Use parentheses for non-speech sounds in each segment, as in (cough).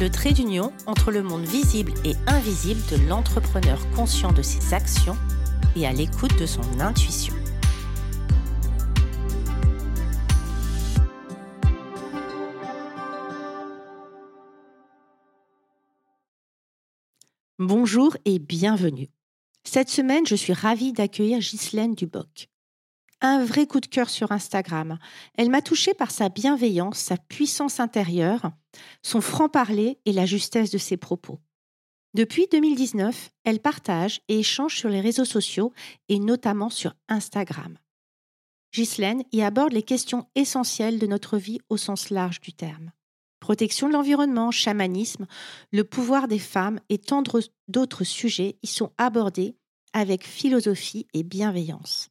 le trait d'union entre le monde visible et invisible de l'entrepreneur conscient de ses actions et à l'écoute de son intuition. Bonjour et bienvenue. Cette semaine, je suis ravie d'accueillir Ghislaine Duboc. Un vrai coup de cœur sur Instagram. Elle m'a touchée par sa bienveillance, sa puissance intérieure, son franc-parler et la justesse de ses propos. Depuis 2019, elle partage et échange sur les réseaux sociaux et notamment sur Instagram. Ghislaine y aborde les questions essentielles de notre vie au sens large du terme protection de l'environnement, chamanisme, le pouvoir des femmes et tant d'autres sujets y sont abordés avec philosophie et bienveillance.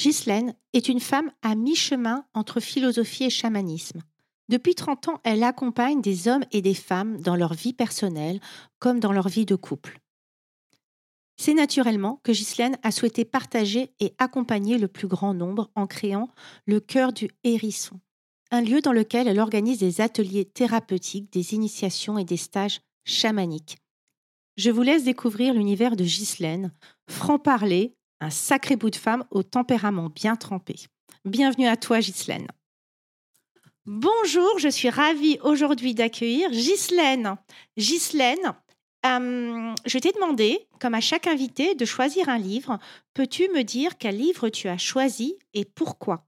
Ghislaine est une femme à mi-chemin entre philosophie et chamanisme. Depuis 30 ans, elle accompagne des hommes et des femmes dans leur vie personnelle comme dans leur vie de couple. C'est naturellement que Ghislaine a souhaité partager et accompagner le plus grand nombre en créant le cœur du hérisson, un lieu dans lequel elle organise des ateliers thérapeutiques, des initiations et des stages chamaniques. Je vous laisse découvrir l'univers de Ghislaine, franc-parler, un sacré bout de femme au tempérament bien trempé. Bienvenue à toi, Ghislaine. Bonjour, je suis ravie aujourd'hui d'accueillir Ghislaine. Ghislaine, euh, je t'ai demandé, comme à chaque invité, de choisir un livre. Peux-tu me dire quel livre tu as choisi et pourquoi?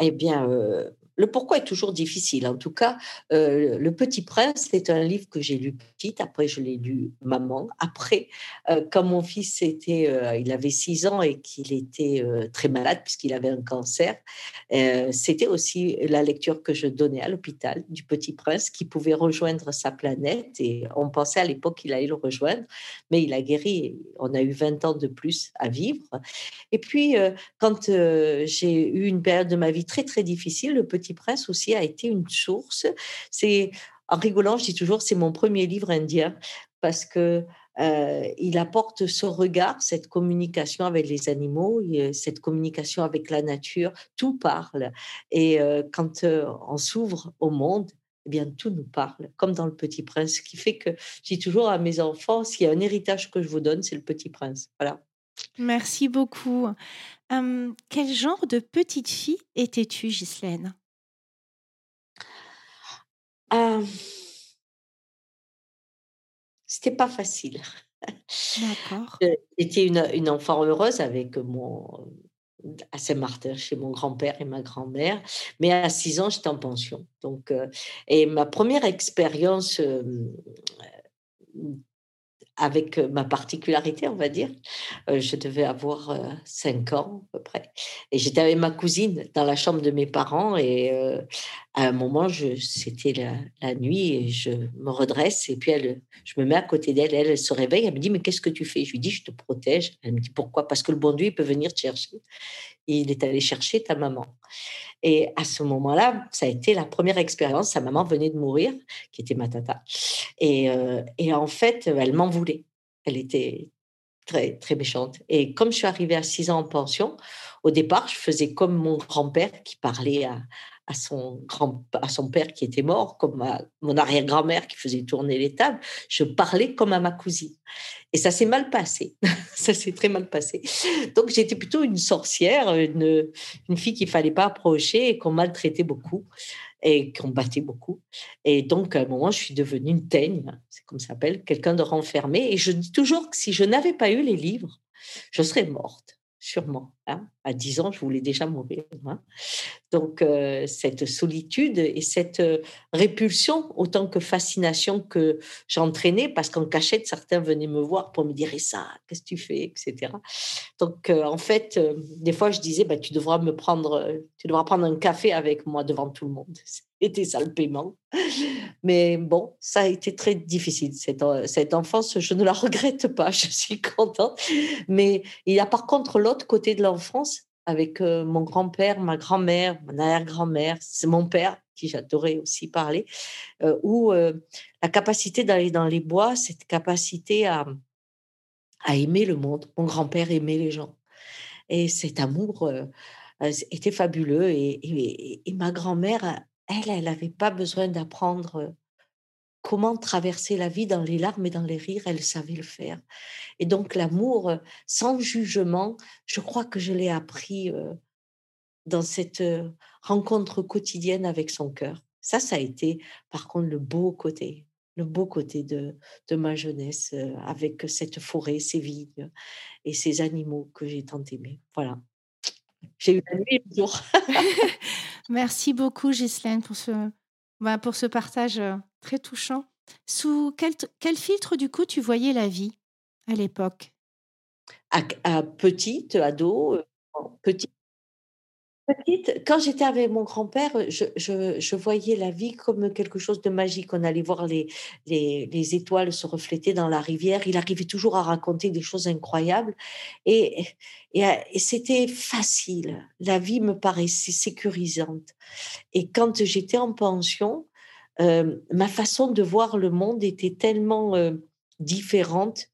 Eh bien, euh, le pourquoi est toujours difficile. En tout cas, euh, Le Petit Prince, c'est un livre que j'ai lu petite. Après, je l'ai lu maman. Après, euh, quand mon fils était, euh, il avait 6 ans et qu'il était très malade puisqu'il avait un cancer, c'était aussi la lecture que je donnais à l'hôpital du Petit Prince qui pouvait rejoindre sa planète. Et on pensait à l'époque qu'il allait le rejoindre, mais il a guéri. On a eu 20 ans de plus à vivre. Et puis, quand j'ai eu une période de ma vie très, très difficile, le Petit Presse aussi a été une source. C'est en rigolant, je dis toujours, c'est mon premier livre indien parce que euh, il apporte ce regard, cette communication avec les animaux, cette communication avec la nature, tout parle. Et euh, quand euh, on s'ouvre au monde, eh bien, tout nous parle, comme dans Le Petit Prince, ce qui fait que je dis toujours à mes enfants, s'il y a un héritage que je vous donne, c'est Le Petit Prince. Voilà. Merci beaucoup. quel genre de petite fille étais-tu, Ghislaine? Euh, c'était pas facile. D'accord. J'étais une, une enfant heureuse avec mon à Saint-Martin chez mon grand-père et ma grand-mère, mais à 6 ans, j'étais en pension. Donc, euh, et ma première expérience avec ma particularité, on va dire. je devais avoir 5 ans à peu près. Et j'étais avec ma cousine dans la chambre de mes parents. Et à un moment, c'était la, nuit et je me redresse. Et puis, elle, je me mets à côté d'elle. Elle, se réveille. Elle me dit Mais qu'est-ce que tu fais? Je lui dis Je te protège. Elle me dit Pourquoi? Parce que le bon Dieu, peut venir te chercher. il est allé chercher ta maman. Et à ce moment-là, ça a été la première expérience. Sa maman venait de mourir, qui était ma tata. Et, euh, en fait, elle m'en voulait. Elle était très, très méchante. Et comme je suis arrivée à 6 ans en pension, au départ, je faisais comme mon grand-père qui parlait à, à son, grand, à son père qui était mort, comme à mon arrière-grand-mère qui faisait tourner les tables, je parlais comme à ma cousine. Et ça s'est mal passé. (laughs) ça s'est très mal passé. Donc j'étais plutôt une sorcière, une, une fille qu'il fallait pas approcher et qu'on maltraitait beaucoup et qu'on battait beaucoup. Et donc, à un moment, je suis devenue une teigne, c'est comme ça s'appelle, quelqu'un de renfermé. Et je dis toujours que si je n'avais pas eu les livres, je serais morte sûrement. Hein. À 10 ans, je voulais déjà mourir. Hein. Donc, euh, cette solitude et cette euh, répulsion, autant que fascination que j'entraînais, parce qu'en cachette, certains venaient me voir pour me dire Et ça, qu'est-ce que tu fais? etc. Donc, euh, en fait, des fois, je disais bah, Tu devras me prendre, tu devras prendre un café avec moi devant tout le monde. Était ça le paiement. Mais bon, ça a été très difficile. Cette, cette enfance, je ne la regrette pas, (laughs) je suis contente. Mais il y a par contre l'autre côté de l'enfance, avec mon grand-père, ma grand-mère, mon arrière-grand-mère, c'est mon père, qui j'adorais aussi parler, où la capacité d'aller dans les bois, cette capacité à, à aimer le monde. Mon grand-père aimait les gens. Et cet amour était fabuleux. Et, et ma grand-mère, elle, elle n'avait pas besoin d'apprendre comment traverser la vie dans les larmes et dans les rires, elle savait le faire. Et donc l'amour sans jugement, je crois que je l'ai appris dans cette rencontre quotidienne avec son cœur. Ça, ça a été par contre le beau côté, le beau côté de, de ma jeunesse avec cette forêt, ces vignes et ces animaux que j'ai tant aimés. Voilà. J'ai eu la nuit le jour. (laughs) (laughs) Merci beaucoup, Ghislaine, pour ce, bah, pour ce partage très touchant. Sous quel, quel, filtre, du coup, tu voyais la vie à l'époque? À, Petite, ado, petite, Petite, quand j'étais avec mon grand-père, je, je, voyais la vie comme quelque chose de magique. On allait voir les, les, les, étoiles se refléter dans la rivière. Il arrivait toujours à raconter des choses incroyables. Et, et, et c'était facile. La vie me paraissait sécurisante. Et quand j'étais en pension, euh, ma façon de voir le monde était tellement euh, différente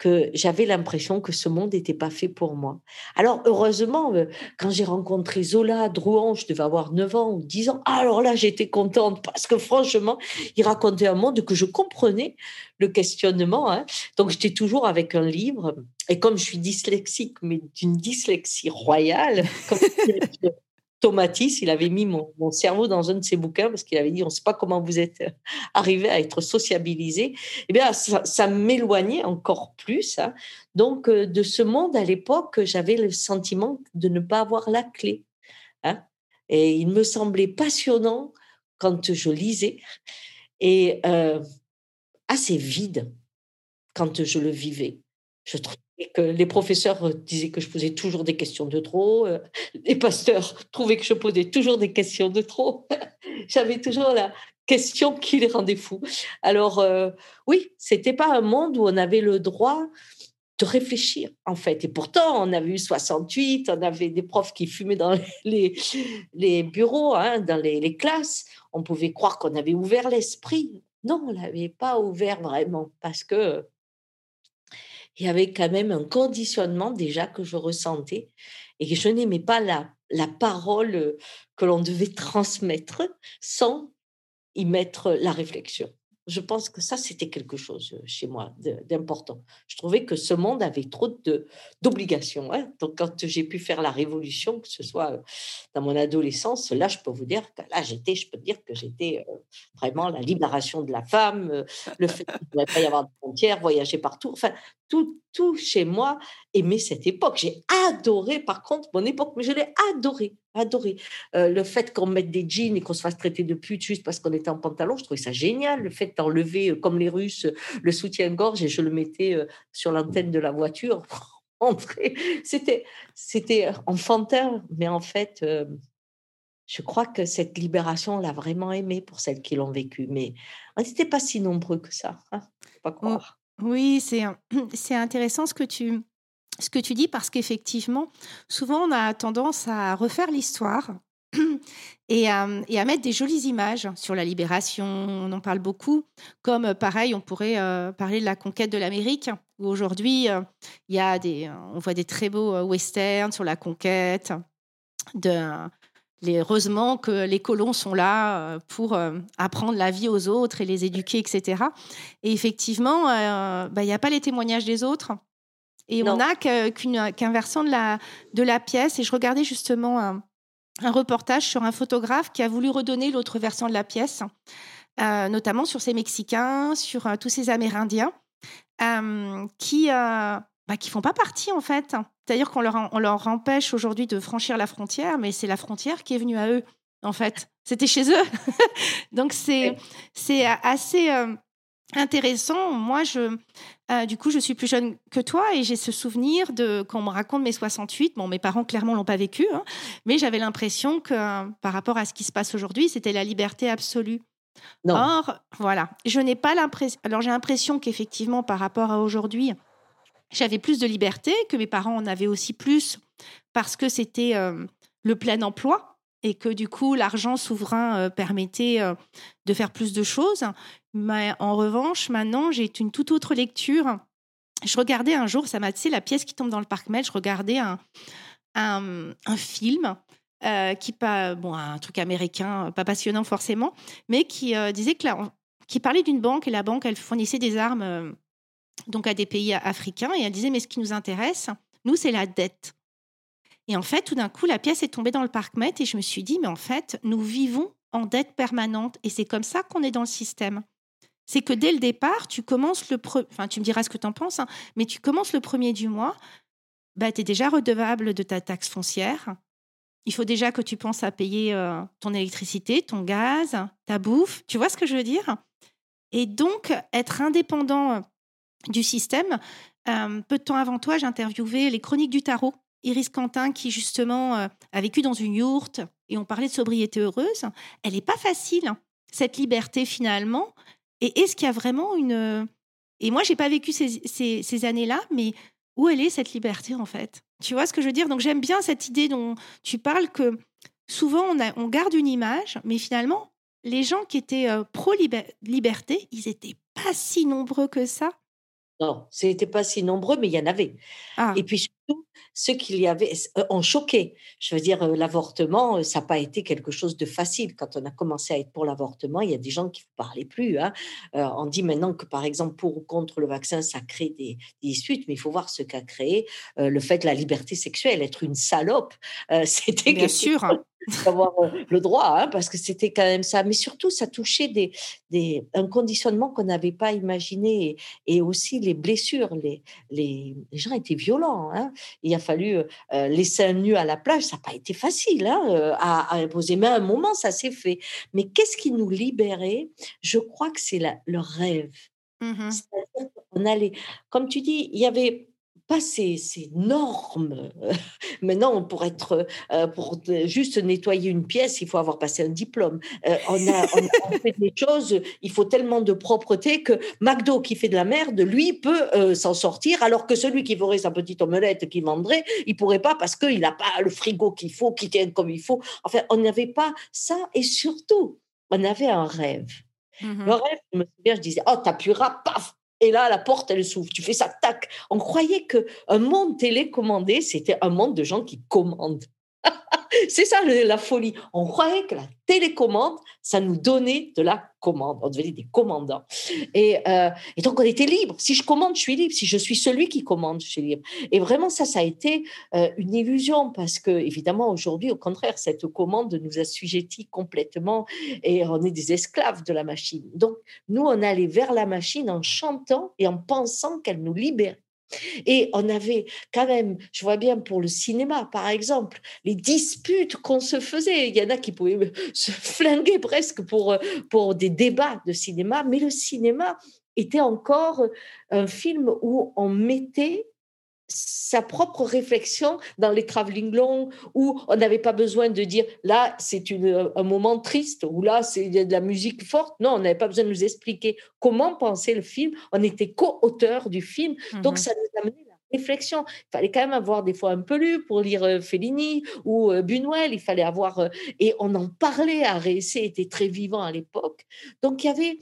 que j'avais l'impression que ce monde n'était pas fait pour moi. Alors, heureusement, euh, quand j'ai rencontré Zola Drouan, je devais avoir 9 ans ou 10 ans, alors là, j'étais contente parce que franchement, il racontait un monde que je comprenais, le questionnement. Hein. Donc, j'étais toujours avec un livre. Et comme je suis dyslexique, mais d'une dyslexie royale, comme (laughs) Tomatis, il avait mis mon, cerveau dans un de ses bouquins parce qu'il avait dit on ne sait pas comment vous êtes (laughs) arrivé à être sociabilisé. Eh bien, ça, m'éloignait encore plus. Hein. Donc, euh, de ce monde à l'époque, j'avais le sentiment de ne pas avoir la clé. Hein. Et il me semblait passionnant quand je lisais et euh, assez vide quand je le vivais. Je trouve que les professeurs disaient que je posais toujours des questions de trop, euh, les pasteurs trouvaient que je posais toujours des questions de trop. (laughs) J'avais toujours la question qui les rendait fous. Alors euh, oui, c'était pas un monde où on avait le droit de réfléchir en fait. Et pourtant, on avait eu 68, on avait des profs qui fumaient dans (laughs) les, les bureaux, hein, dans les, les classes. On pouvait croire qu'on avait ouvert l'esprit. Non, on l'avait pas ouvert vraiment parce que il y avait quand même un conditionnement déjà que je ressentais et je n'aimais pas la, la parole que l'on devait (laughs) transmettre sans y mettre la réflexion je pense que ça, c'était quelque chose euh, chez moi d'important. Je trouvais que ce monde avait trop d'obligations. Hein. Donc, quand j'ai pu faire la révolution, que ce soit euh, dans mon adolescence, là, je peux vous dire que là, j'étais, je peux dire que j'étais euh, vraiment la libération de la femme, le fait qu'il ne pas y avoir de frontières, voyager partout. Tout, tout chez moi aimait cette époque. J'ai adoré, par contre, mon époque, mais je l'ai adoré adoré. Euh, le fait qu'on mette des jeans et qu'on se fasse traiter de pute juste parce qu'on était en pantalon, je trouvais ça génial. Le fait d'enlever, euh, comme les Russes, le soutien-gorge et je le mettais euh, sur l'antenne de la voiture. (laughs) C'était, c'était enfantin, mais en fait, je crois que cette libération, on l'a vraiment aimé pour celles qui l'ont vécu. Mais on n'était pas si nombreux que ça. Hein pas croire. Oui, (clears throat) c'est, intéressant ce que tu ce que tu dis parce qu'effectivement, souvent on a tendance à refaire l'histoire (clears throat) et à, mettre des jolies images sur la libération. On en parle beaucoup. Comme euh, pareil, on pourrait euh, parler de la conquête de l'Amérique, où aujourd'hui euh, on voit des très beaux westerns sur la conquête. De, heureusement que les colons sont là pour apprendre la vie aux autres et les éduquer, etc. Et effectivement, bah, il n'y a pas les témoignages des autres. Et on n'a qu'un versant de la, de la pièce. Et je regardais justement un, reportage sur un photographe qui a voulu redonner l'autre versant de la pièce, euh, notamment sur ces Mexicains, sur euh, tous ces Amérindiens, euh, qui bah, qui font pas partie en fait. C'est-à-dire qu'on leur, on leur empêche aujourd'hui de franchir la frontière, mais c'est la frontière qui est venue à eux en fait. C'était chez eux. (laughs) Donc c'est c'est assez intéressant. Moi, je, euh, du coup, je suis plus jeune que toi et j'ai ce souvenir de quand on me raconte mes 68. Bon, mes parents clairement l'ont pas vécu, hein, mais j'avais l'impression que par rapport à ce qui se passe aujourd'hui, c'était la liberté absolue. Non. Or, voilà, je n'ai pas l'impression. Alors, j'ai l'impression qu'effectivement, par rapport à aujourd'hui, j'avais plus de liberté, que mes parents en avaient aussi plus parce que c'était euh, le plein emploi et que du coup, l'argent souverain euh, permettait de faire plus de choses. Mais en revanche, maintenant, j'ai une toute autre lecture. Je regardais un jour, ça m'a, tu la pièce qui tombe dans le parc Med, je regardais un, un, film euh, qui pas bon un truc américain pas passionnant forcément mais qui euh, disait que qui parlait d'une banque et la banque elle fournissait des armes euh, donc à des pays africains et elle disait mais ce qui nous intéresse nous c'est la dette et en fait tout d'un coup la pièce est tombée dans le parc Met et je me suis dit mais en fait nous vivons en dette permanente et c'est comme ça qu'on est dans le système c'est que dès le départ, tu commences le enfin tu me diras ce que tu en penses, hein, mais tu commences le premier du mois, bah, tu es déjà redevable de ta taxe foncière. Il faut déjà que tu penses à payer euh, ton électricité, ton gaz, ta bouffe. Tu vois ce que je veux dire? Et donc, être indépendant du système. Euh, peu de temps avant toi, j'ai interviewé les chroniques du tarot. Iris Quentin, qui justement a vécu dans une yourte, et on parlait de sobriété heureuse. Elle n'est pas facile, hein, cette liberté finalement. Et est-ce qu'il y a vraiment une... Et moi, j'ai pas vécu ces, années-là, mais où est cette liberté en fait? Tu vois ce que je veux dire? Donc j'aime bien cette idée dont tu parles que souvent on, garde une image, mais finalement, les gens qui étaient euh, pro-liberté, ils n'étaient pas si nombreux que ça. Non, ce n'était pas si nombreux, mais il y en avait. Ah. Et puis surtout, ceux qu'il y avait ont choqué. Je veux dire, l'avortement, ça n'a pas été quelque chose de facile. Quand on a commencé à être pour l'avortement, il y a des gens qui ne parlaient plus. Hein. on dit maintenant que, par exemple, pour ou contre le vaccin, ça crée des, disputes, mais il faut voir ce qu'a créé le fait de la liberté sexuelle. Être une salope, (laughs) c'était bien sûr. Hein d'avoir le droit, hein, parce que c'était quand même ça. Mais surtout, ça touchait des, des, un conditionnement qu'on n'avait pas imaginé et, aussi les blessures. Les, les, gens étaient violents. Hein. Il a fallu laisser un nu à la plage. Ça n'a pas été facile hein, à, imposer. Mais à un moment, ça s'est fait. Mais qu'est-ce qui nous libérait? Je crois que c'est le rêve. Mmh on allait, comme tu dis, il y avait pas ces, normes. (laughs) Maintenant, pour être, euh, pour juste nettoyer une pièce, il faut avoir passé un diplôme. Euh, on, a, fait des choses, il faut tellement de propreté que McDo qui fait de la merde, lui peut euh, s'en sortir, alors que celui qui ferait sa petite omelette qui vendrait, il pourrait pas parce qu'il n'a pas le frigo qu'il faut, qui tient comme il faut. Enfin, on n'avait pas ça et surtout, on avait un rêve. Mmh le rêve, je me souviens, je disais, oh, t'appuieras, paf, et là, la porte, elle s'ouvre. Tu fais ça, tac. On croyait qu'un monde télécommandé, c'était un monde de gens qui commandent. (laughs) c'est ça la folie. On croyait que la télécommande, ça nous donnait de la commande. On devenait des commandants. Et, euh, et, donc, on était libre. Si je commande, je suis libre. Si je suis celui qui commande, je suis libre. Et vraiment, ça, ça a été euh, une illusion parce que, évidemment, aujourd'hui, au contraire, cette commande nous assujettit complètement et on est des esclaves de la machine. Donc, nous, on allait vers la machine en chantant et en pensant qu'elle nous libérait. Et on avait quand même, je vois bien pour le cinéma, par exemple, les disputes qu'on se faisait. Il y en a qui pouvaient (laughs) se flinguer presque pour, pour des débats de cinéma, mais le cinéma était encore un film où on mettait sa propre réflexion dans les travelling longs où on n'avait pas besoin de dire là c'est un moment triste ou là c'est de la musique forte. Non, on n'avait pas besoin de nous expliquer comment penser le film. On était co-auteur du film, donc mmh ça nous amenait la réflexion. Il fallait quand même avoir des fois un peu lu pour lire euh, Fellini ou euh, Buñuel. Il fallait avoir euh, et on en parlait. à Récé était très vivant à l'époque, donc il y avait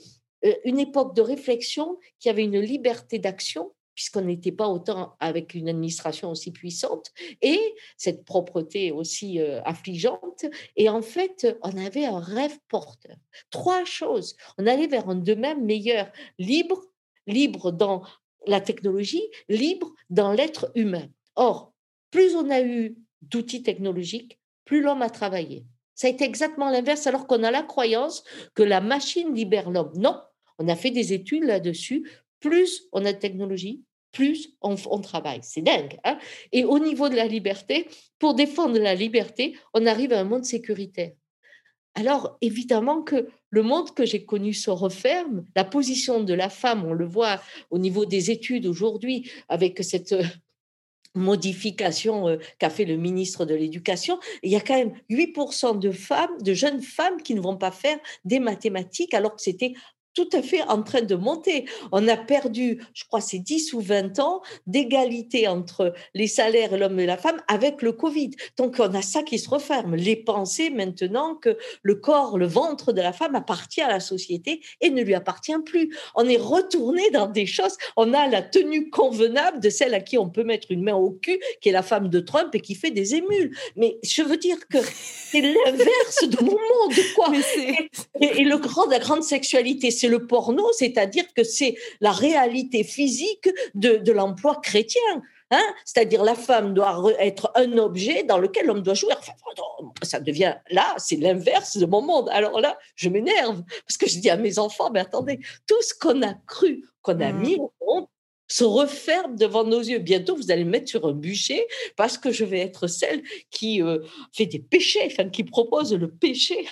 une époque de réflexion qui avait une liberté d'action puisqu'on n'était pas autant avec une administration aussi puissante et cette propreté aussi euh, affligeante. Et en fait, on avait un rêve porteur. Trois choses. On allait vers un demain meilleur, libre, libre dans la technologie, libre dans l'être humain. Or, plus on a eu d'outils technologiques, plus l'homme a travaillé. Ça a été exactement l'inverse, alors qu'on a la croyance que la machine libère l'homme. Non, on a fait des études là-dessus. Plus on a de technologie, plus on, travaille. C'est dingue. Hein. Et au niveau de la liberté, pour défendre la liberté, on arrive à un monde sécuritaire. alors évidemment que le monde que j'ai connu se referme. La position de la femme, on le voit au niveau des études aujourd'hui, avec cette euh, modification euh, qu'a fait le ministre de l'Éducation, il y a quand même 8% de femmes, de jeunes femmes qui ne vont pas faire des mathématiques alors que c'était tout à fait en train de monter. On a perdu, je crois, c'est 10 ou 20 ans d'égalité entre les salaires, l'homme et la femme, avec le Covid. Donc, on a ça qui se referme. Les pensées maintenant que le corps, le ventre de la femme appartient à la société et ne lui appartient plus. On est retourné dans des choses. On a la tenue convenable de celle à qui on peut mettre une main au cul, qui est la femme de Trump et qui fait des émules. Mais je veux dire que c'est (laughs) l'inverse de mon monde, quoi. Et, et, le grand, la grande sexualité, c'est le porno, c'est-à-dire que c'est la réalité physique de, l'emploi chrétien. Hein C'est-à-dire la femme doit être un objet dans lequel l'homme doit jouer. Enfin, ça devient là, c'est l'inverse de mon monde. Alors là, je m'énerve parce que je dis à mes enfants, mais attendez, tout ce qu'on a cru, qu'on a mmh. mis au monde, se referme devant nos yeux. Bientôt, vous allez me mettre sur un bûcher parce que je vais être celle qui euh, fait des péchés, enfin, qui propose le péché.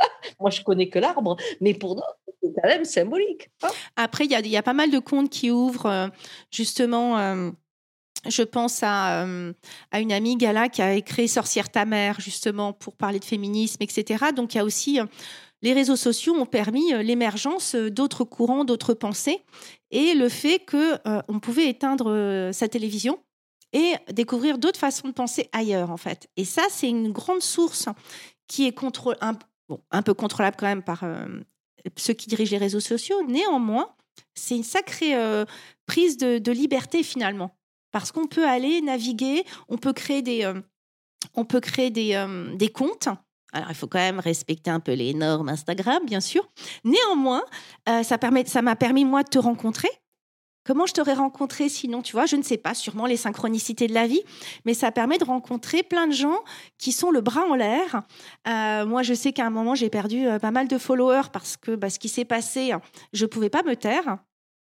(laughs) Moi, je connais que l'arbre, mais pour d'autres, c'est quand même symbolique. Hein. Après, il y, a, pas mal de comptes qui ouvrent euh, justement. Euh, je pense à, euh, à, une amie, Gala, qui a créé Sorcière ta mère, justement, pour parler de féminisme, etc. Donc, il y a aussi. les réseaux sociaux ont permis l'émergence d'autres courants, d'autres pensées, et le fait qu'on pouvait éteindre sa télévision et découvrir d'autres façons de penser ailleurs, en fait. Et ça, c'est une grande source qui est contre, un, un peu contrôlable quand même par euh, ceux qui dirigent les réseaux sociaux. Néanmoins, c'est une sacrée euh, prise de, liberté finalement, parce qu'on peut aller naviguer, on peut créer des, euh, on peut créer des, des comptes. Alors, il faut quand même respecter un peu les normes Instagram, bien sûr. Néanmoins, ça m'a permis moi de te rencontrer Comment je t'aurais rencontré sinon, tu vois Je ne sais pas, sûrement les synchronicités de la vie, mais ça permet de rencontrer plein de gens qui sont le bras en l'air. Euh, moi, je sais qu'à un moment, j'ai perdu euh, pas mal de followers parce que bah, ce qui s'est passé, je ne pouvais pas me taire.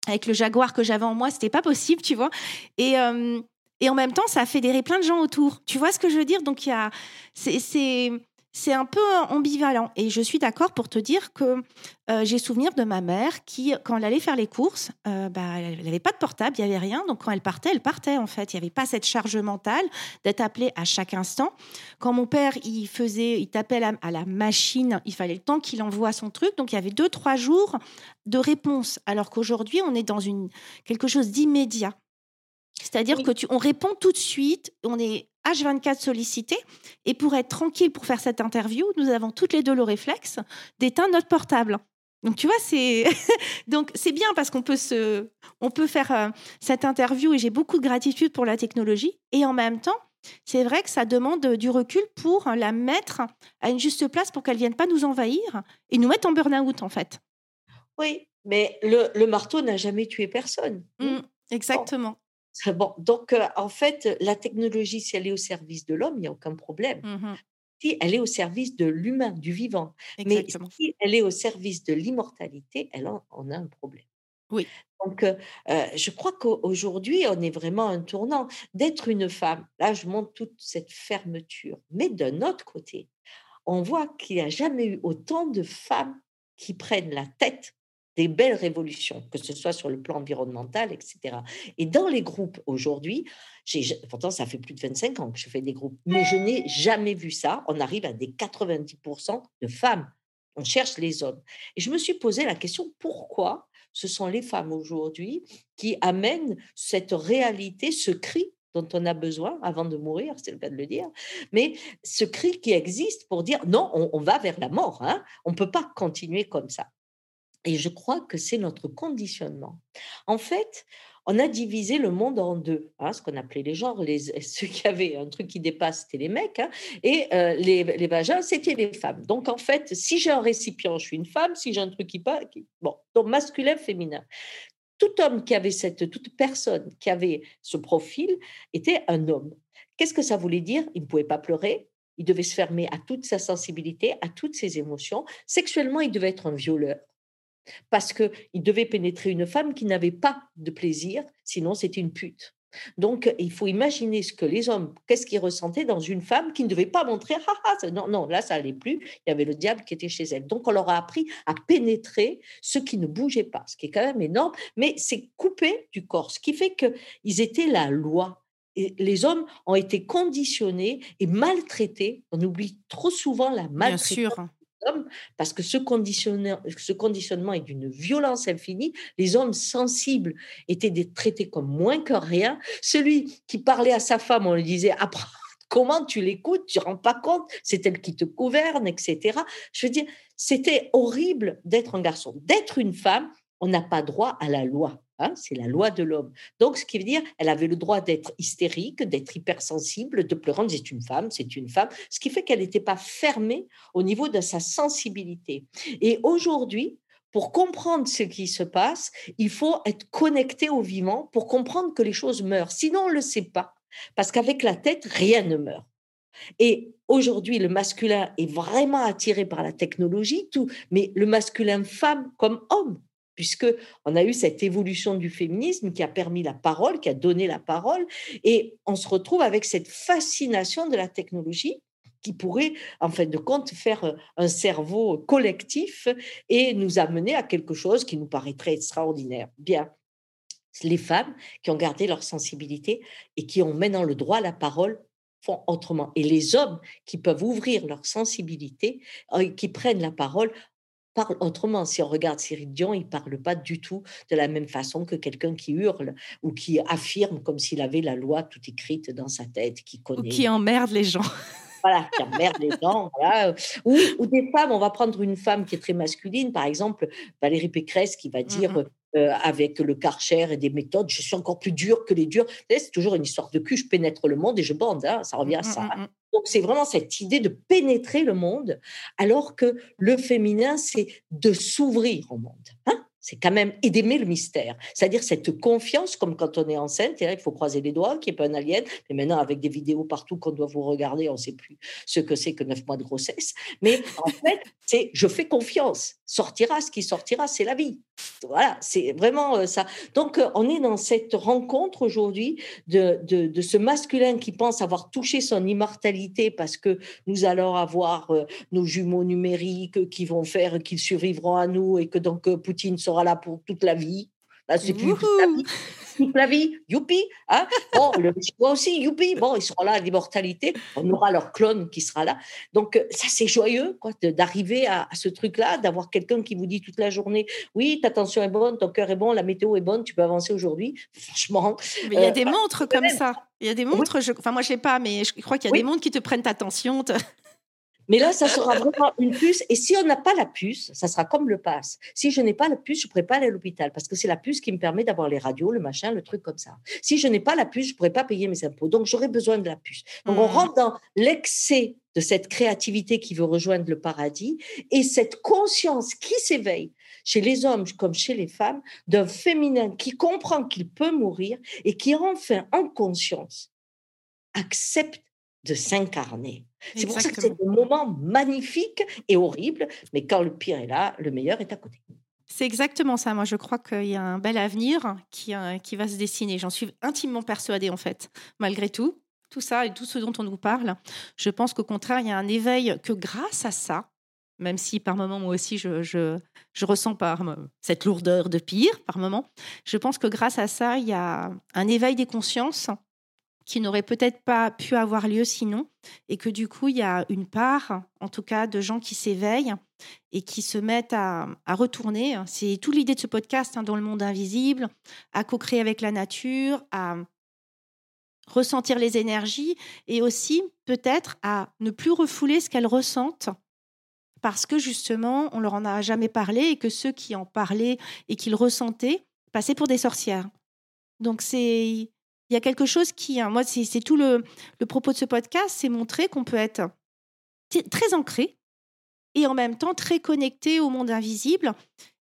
Avec le jaguar que j'avais en moi, c'était pas possible, tu vois. Et, euh, et en même temps, ça a fédéré plein de gens autour. Tu vois ce que je veux dire? Donc, il y a, c'est, c'est un peu ambivalent. Et je suis d'accord pour te dire que euh, j'ai souvenir de ma mère qui, quand elle allait faire les courses, euh, bah, elle n'avait pas de portable, il n'y avait rien. Donc quand elle partait, elle partait en fait. Il n'y avait pas cette charge mentale d'être appelée à chaque instant. Quand mon père, il faisait, il tapait à la, machine, il fallait le temps qu'il envoie son truc. Donc il y avait deux, trois jours de réponse. Alors qu'aujourd'hui, on est dans une, quelque chose d'immédiat. C'est-à-dire que tu, on répond tout de suite, on est H24 sollicité. Et pour être tranquille pour faire cette interview, nous avons toutes les deux le réflexe d'éteindre notre portable. Donc tu vois, c'est (laughs) donc c'est bien parce qu'on peut se, on peut faire euh, cette interview et j'ai beaucoup de gratitude pour la technologie. Et en même temps, c'est vrai que ça demande du recul pour la mettre à une juste place pour qu'elle vienne pas nous envahir et nous mettre en burn-out en fait. Oui, mais le, marteau n'a jamais tué personne. Mmh, exactement. Bon, donc, en fait, la technologie, si elle est au service de l'homme, il n'y a aucun problème. Mmh si elle est au service de l'humain, du vivant. Mais si elle est au service de l'immortalité, elle on a un problème. Oui. Donc, je crois qu'aujourd'hui, on est vraiment un tournant. D'être une femme, là, je montre toute cette fermeture. Mais d'un autre côté, on voit qu'il n'y a jamais eu autant de femmes qui prennent la tête des belles révolutions, que ce soit sur le plan environnemental, etc. Et dans les groupes aujourd'hui, pourtant ça fait plus de 25 ans que je fais des groupes, mais je n'ai jamais vu ça. On arrive à des 90% de femmes. On cherche les hommes. Et je me suis posé la question, pourquoi ce sont les femmes aujourd'hui qui amènent cette réalité, ce cri dont on a besoin avant de mourir, c'est le cas de le dire, mais ce cri qui existe pour dire non, on, va vers la mort, hein, on ne peut pas continuer comme ça. Et je crois que c'est notre conditionnement. En fait, on a divisé le monde en deux, hein, ce qu'on appelait les genres. (laughs) Ceux qui avaient un truc qui dépasse, c'était les mecs, hein, et euh, les, les, vagins, c'était les femmes. Donc, en fait, si j'ai un récipient, je suis une femme, si j'ai un truc qui passe, bon, donc masculin, féminin. Tout homme qui avait cette, toute personne qui avait ce profil était un homme. Qu'est-ce que ça voulait dire? Il ne pouvait pas pleurer, il devait se fermer à toute sa sensibilité, à toutes ses émotions. Sexuellement, il devait être un violeur parce qu'il devait pénétrer une femme qui n'avait pas de plaisir, sinon c'était une pute. Donc, il faut imaginer ce que les hommes, qu'est-ce qu'ils ressentaient dans une femme qui ne devait pas montrer, ah, ah, non, non, là, ça allait plus, il y avait le diable qui était chez elle. Donc, on leur a appris à pénétrer ce qui ne bougeait pas, ce qui est quand même énorme, mais c'est coupé du corps, ce qui fait qu'ils étaient la loi. Et les hommes ont été conditionnés et maltraités. On oublie trop souvent la maltraitance parce que ce, conditionnement est d'une violence infinie. Les hommes sensibles étaient traités comme moins que rien. Celui qui parlait à sa femme, on lui disait après comment tu l'écoutes, tu ne rends pas compte, c'est elle qui te gouverne, etc. Je veux dire, c'était horrible d'être un garçon. D'être une femme, on n'a pas droit à la loi. Hein, c'est la loi de l'homme. Donc, ce qui veut dire, elle avait le droit d'être hystérique, d'être hypersensible, de pleurer. C'est une femme, c'est une femme. Ce qui fait qu'elle n'était pas fermée au niveau de sa sensibilité. Et aujourd'hui, pour comprendre ce qui se passe, il faut être connecté au vivant pour comprendre que les choses meurent. Sinon, on ne le sait pas. Parce qu'avec la tête, rien ne meurt. Et aujourd'hui, le masculin est vraiment attiré par la technologie, tout, mais le masculin femme comme homme puisque on a eu cette évolution du féminisme qui a permis la parole, qui a donné la parole, et on se retrouve avec cette fascination de la technologie qui pourrait, en fin de compte, faire euh, un cerveau collectif et nous amener à quelque chose qui nous paraîtrait extraordinaire. Bien, les femmes qui ont gardé leur sensibilité et qui ont maintenant le droit à la parole font autrement. Et les hommes qui peuvent ouvrir leur sensibilité, euh, qui prennent la parole, parle autrement. Si on regarde Cyril Dion, il parle pas du tout de la même façon que quelqu'un qui hurle ou qui affirme comme s'il avait la loi tout écrite dans sa tête, qui connaît. Ou qui emmerde les gens. Voilà, qui (laughs) emmerde les gens. Ou, ou, des femmes, on va prendre une femme qui est très masculine, par exemple Valérie Pécresse qui va dire mmh euh, avec le karcher et des méthodes, je suis encore plus dure que les durs. C'est toujours une histoire de cul, je pénètre le monde et je bande, hein, ça revient à mmh, ça. Hein. Donc c'est vraiment cette idée de pénétrer le monde, alors que le féminin, c'est de s'ouvrir au monde. Hein c'est quand même et d'aimer le mystère. C'est-à-dire cette confiance, comme quand on est enceinte, et là, il faut croiser les doigts, qu'il n'y ait pas un alien. Mais maintenant, avec des vidéos partout qu'on doit vous regarder, on ne sait plus ce que c'est que neuf mois de grossesse. Mais en (laughs) fait, c'est je fais confiance. Sortira ce qui sortira, c'est la vie. Voilà, c'est vraiment euh, ça. Donc, euh, on est dans cette rencontre aujourd'hui de, de, de, ce masculin qui pense avoir touché son immortalité parce que nous allons avoir euh, nos jumeaux numériques qui vont faire qu'ils survivront à nous et que donc Poutine sera sera là pour toute la vie. Là, c'est plus toute la vie. Toute la vie, youpi. Hein bon, le Chinois aussi, youpi. Bon, ils seront là à l'immortalité. On aura leur clone qui sera là. Donc, euh, ça, c'est joyeux quoi, d'arriver à, ce truc-là, d'avoir quelqu'un qui vous dit toute la journée Oui, ta tension est bonne, ton cœur est bon, la météo est bonne, tu peux avancer aujourd'hui. Franchement. Mais il y a euh, des montres comme ça. Il y a des montres, je... enfin, moi, je sais pas, mais je crois qu'il y a des montres qui te prennent ta tension. Mais là, ça sera vraiment une puce. Et si on n'a pas la puce, ça sera comme le pass. Si je n'ai pas la puce, je ne pourrai pas aller à l'hôpital parce que c'est la puce qui me permet d'avoir les radios, le machin, le truc comme ça. Si je n'ai pas la puce, je ne pourrai pas payer mes impôts. Donc, j'aurai besoin de la puce. Donc, on mmh. rentre dans l'excès de cette créativité qui veut rejoindre le paradis et cette conscience qui s'éveille chez les hommes comme chez les femmes d'un féminin qui comprend qu'il peut mourir et qui enfin en conscience accepte de s'incarner. C'est pour ça que c'est un moment magnifique et horrible, mais quand le pire est là, le meilleur est à côté. C'est exactement ça. Moi, je crois qu'il y a un bel avenir qui, euh, qui va se dessiner. J'en suis intimement persuadée, en fait, malgré tout. Tout ça et tout ce dont on nous parle, je pense qu'au contraire, il y a un éveil que grâce à ça, même si par moments, moi aussi, je, je, je ressens par cette lourdeur de pire, par moments, je pense que grâce à ça, il y a un éveil des consciences qui n'aurait peut-être pas pu avoir lieu sinon, et que du coup, il y a une part, en tout cas, de gens qui s'éveillent et qui se mettent à, retourner. C'est toute l'idée de ce podcast hein, dans le monde invisible, à co-créer avec la nature, à ressentir les énergies et aussi peut-être à ne plus refouler ce qu'elles ressentent parce que justement, on leur en a jamais parlé et que ceux qui en parlaient et qui le ressentaient passaient pour des sorcières. Donc c'est il y a quelque chose qui, hein, moi, c'est tout le, propos de ce podcast, c'est montrer qu'on peut être très ancré et en même temps très connecté au monde invisible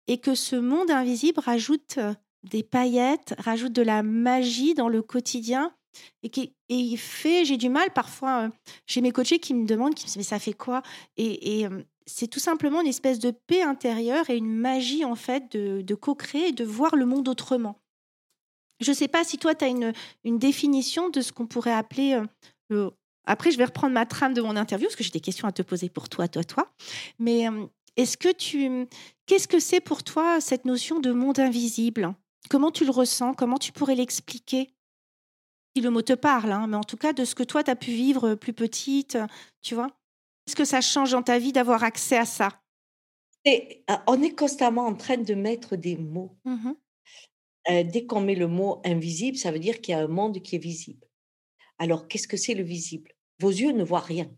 et que ce monde invisible rajoute euh, des paillettes, rajoute de la magie dans le quotidien et qui et fait, j'ai du mal parfois, euh, j'ai mes coachés qui me demandent, qui me disent, mais ça fait quoi? Et, euh, c'est tout simplement une espèce de paix intérieure et une magie en fait de, de co-créer et de voir le monde autrement. Je ne sais pas si toi, tu as une, une, définition de ce qu'on pourrait appeler... Euh, après, je vais reprendre ma trame de mon interview, parce que j'ai des questions à te poser pour toi, toi, toi. Mais est-ce que tu... Qu'est-ce que c'est pour toi cette notion de monde invisible? Comment tu le ressens? Comment tu pourrais l'expliquer? Si le mot te parle, hein, mais en tout cas de ce que toi, tu as pu vivre plus petite, tu vois? Est-ce que ça change dans ta vie d'avoir accès à ça? Et, On est constamment en train de mettre des mots. Mmh dès qu'on met le mot invisible, ça veut dire qu'il y a un monde qui est visible. Alors, qu'est-ce que c'est le visible? Vos yeux ne voient rien.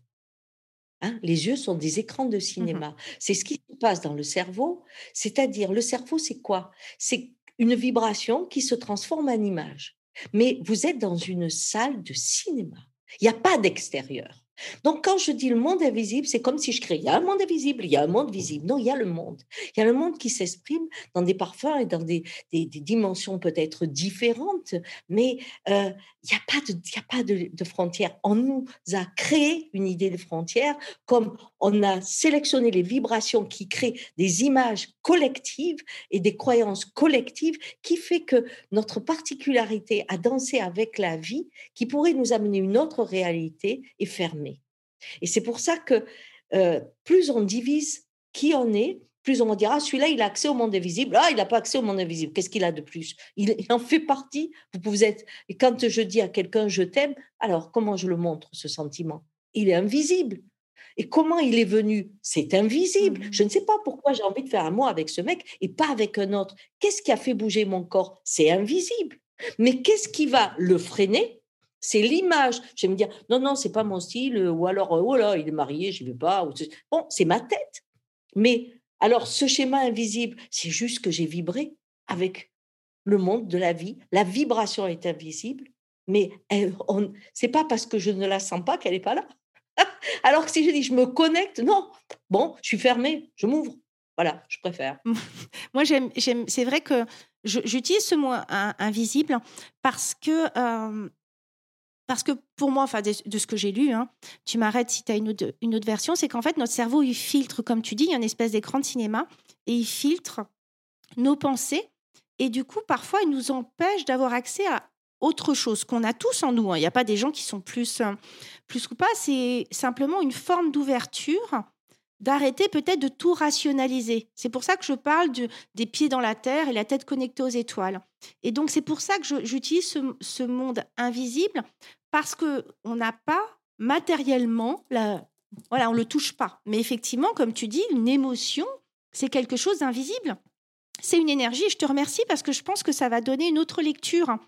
Hein, les yeux sont des écrans de mmh cinéma. C'est ce qui se passe dans le cerveau. C'est-à-dire, le cerveau, c'est quoi? C'est une vibration qui se transforme en image. Mais vous êtes dans une salle de cinéma. Il n'y a pas d'extérieur. Donc, quand je dis le monde invisible, c'est comme si je crée, un monde invisible, il y a un monde visible. Non, il y a le monde. Il y a le monde qui s'exprime dans des parfums et dans des, dimensions peut-être différentes, mais euh, il n'y a pas, de, frontières. On nous a créé une idée de frontières, comme on a sélectionné les vibrations qui créent des images collectives et des croyances collectives, qui fait que notre particularité à danser avec la vie, qui pourrait nous amener une autre réalité, est fermée. Et c'est pour ça que plus on divise qui on est, plus on va dire, ah, celui-là, il a accès au monde invisible. Ah, il n'a pas accès au monde invisible. Qu'est-ce qu'il a de plus? Il, en fait partie. Vous pouvez être. Et quand je dis à quelqu'un, je t'aime, alors comment je le montre, ce sentiment? Il est invisible. Et comment il est venu? C'est invisible. Mmh je ne sais pas pourquoi j'ai envie de faire un mot avec ce mec et pas avec un autre. Qu'est-ce qui a fait bouger mon corps? C'est invisible. Mais qu'est-ce qui va le freiner? C'est l'image. Je vais me dire, non, non, c'est pas mon style, euh, ou alors, euh, oh là, il est marié, je ne veux pas. Bon, c'est ma tête. Mais alors, ce schéma invisible, c'est juste que j'ai vibré avec le monde de la vie. La vibration est invisible, mais ce n'est pas parce que je ne la sens pas qu'elle n'est pas là. (laughs) alors que si je dis, je me connecte, non, bon, je suis fermée, je m'ouvre. Voilà, je préfère. (laughs) Moi, j'aime, c'est vrai que j'utilise ce mot invisible parce que euh, parce que pour moi, enfin, de, ce que j'ai lu, hein, tu m'arrêtes si tu as une autre, version, c'est qu'en fait, notre cerveau, il filtre, comme tu dis, il y a une espèce d'écran de cinéma, et il filtre nos pensées. Et du coup, parfois, il nous empêche d'avoir accès à autre chose qu'on a tous en nous. Hein. Il n'y a pas des gens qui sont plus, euh, plus ou pas. C'est simplement une forme d'ouverture d'arrêter peut-être de tout rationaliser. C'est pour ça que je parle des pieds dans la terre et la tête connectée aux étoiles. Et donc c'est pour ça que j'utilise ce, monde invisible parce que on n'a pas matériellement la, voilà, on le touche pas. Mais effectivement, comme tu dis, une émotion, c'est quelque chose d'invisible. C'est une énergie. Je te remercie parce que je pense que ça va donner une autre lecture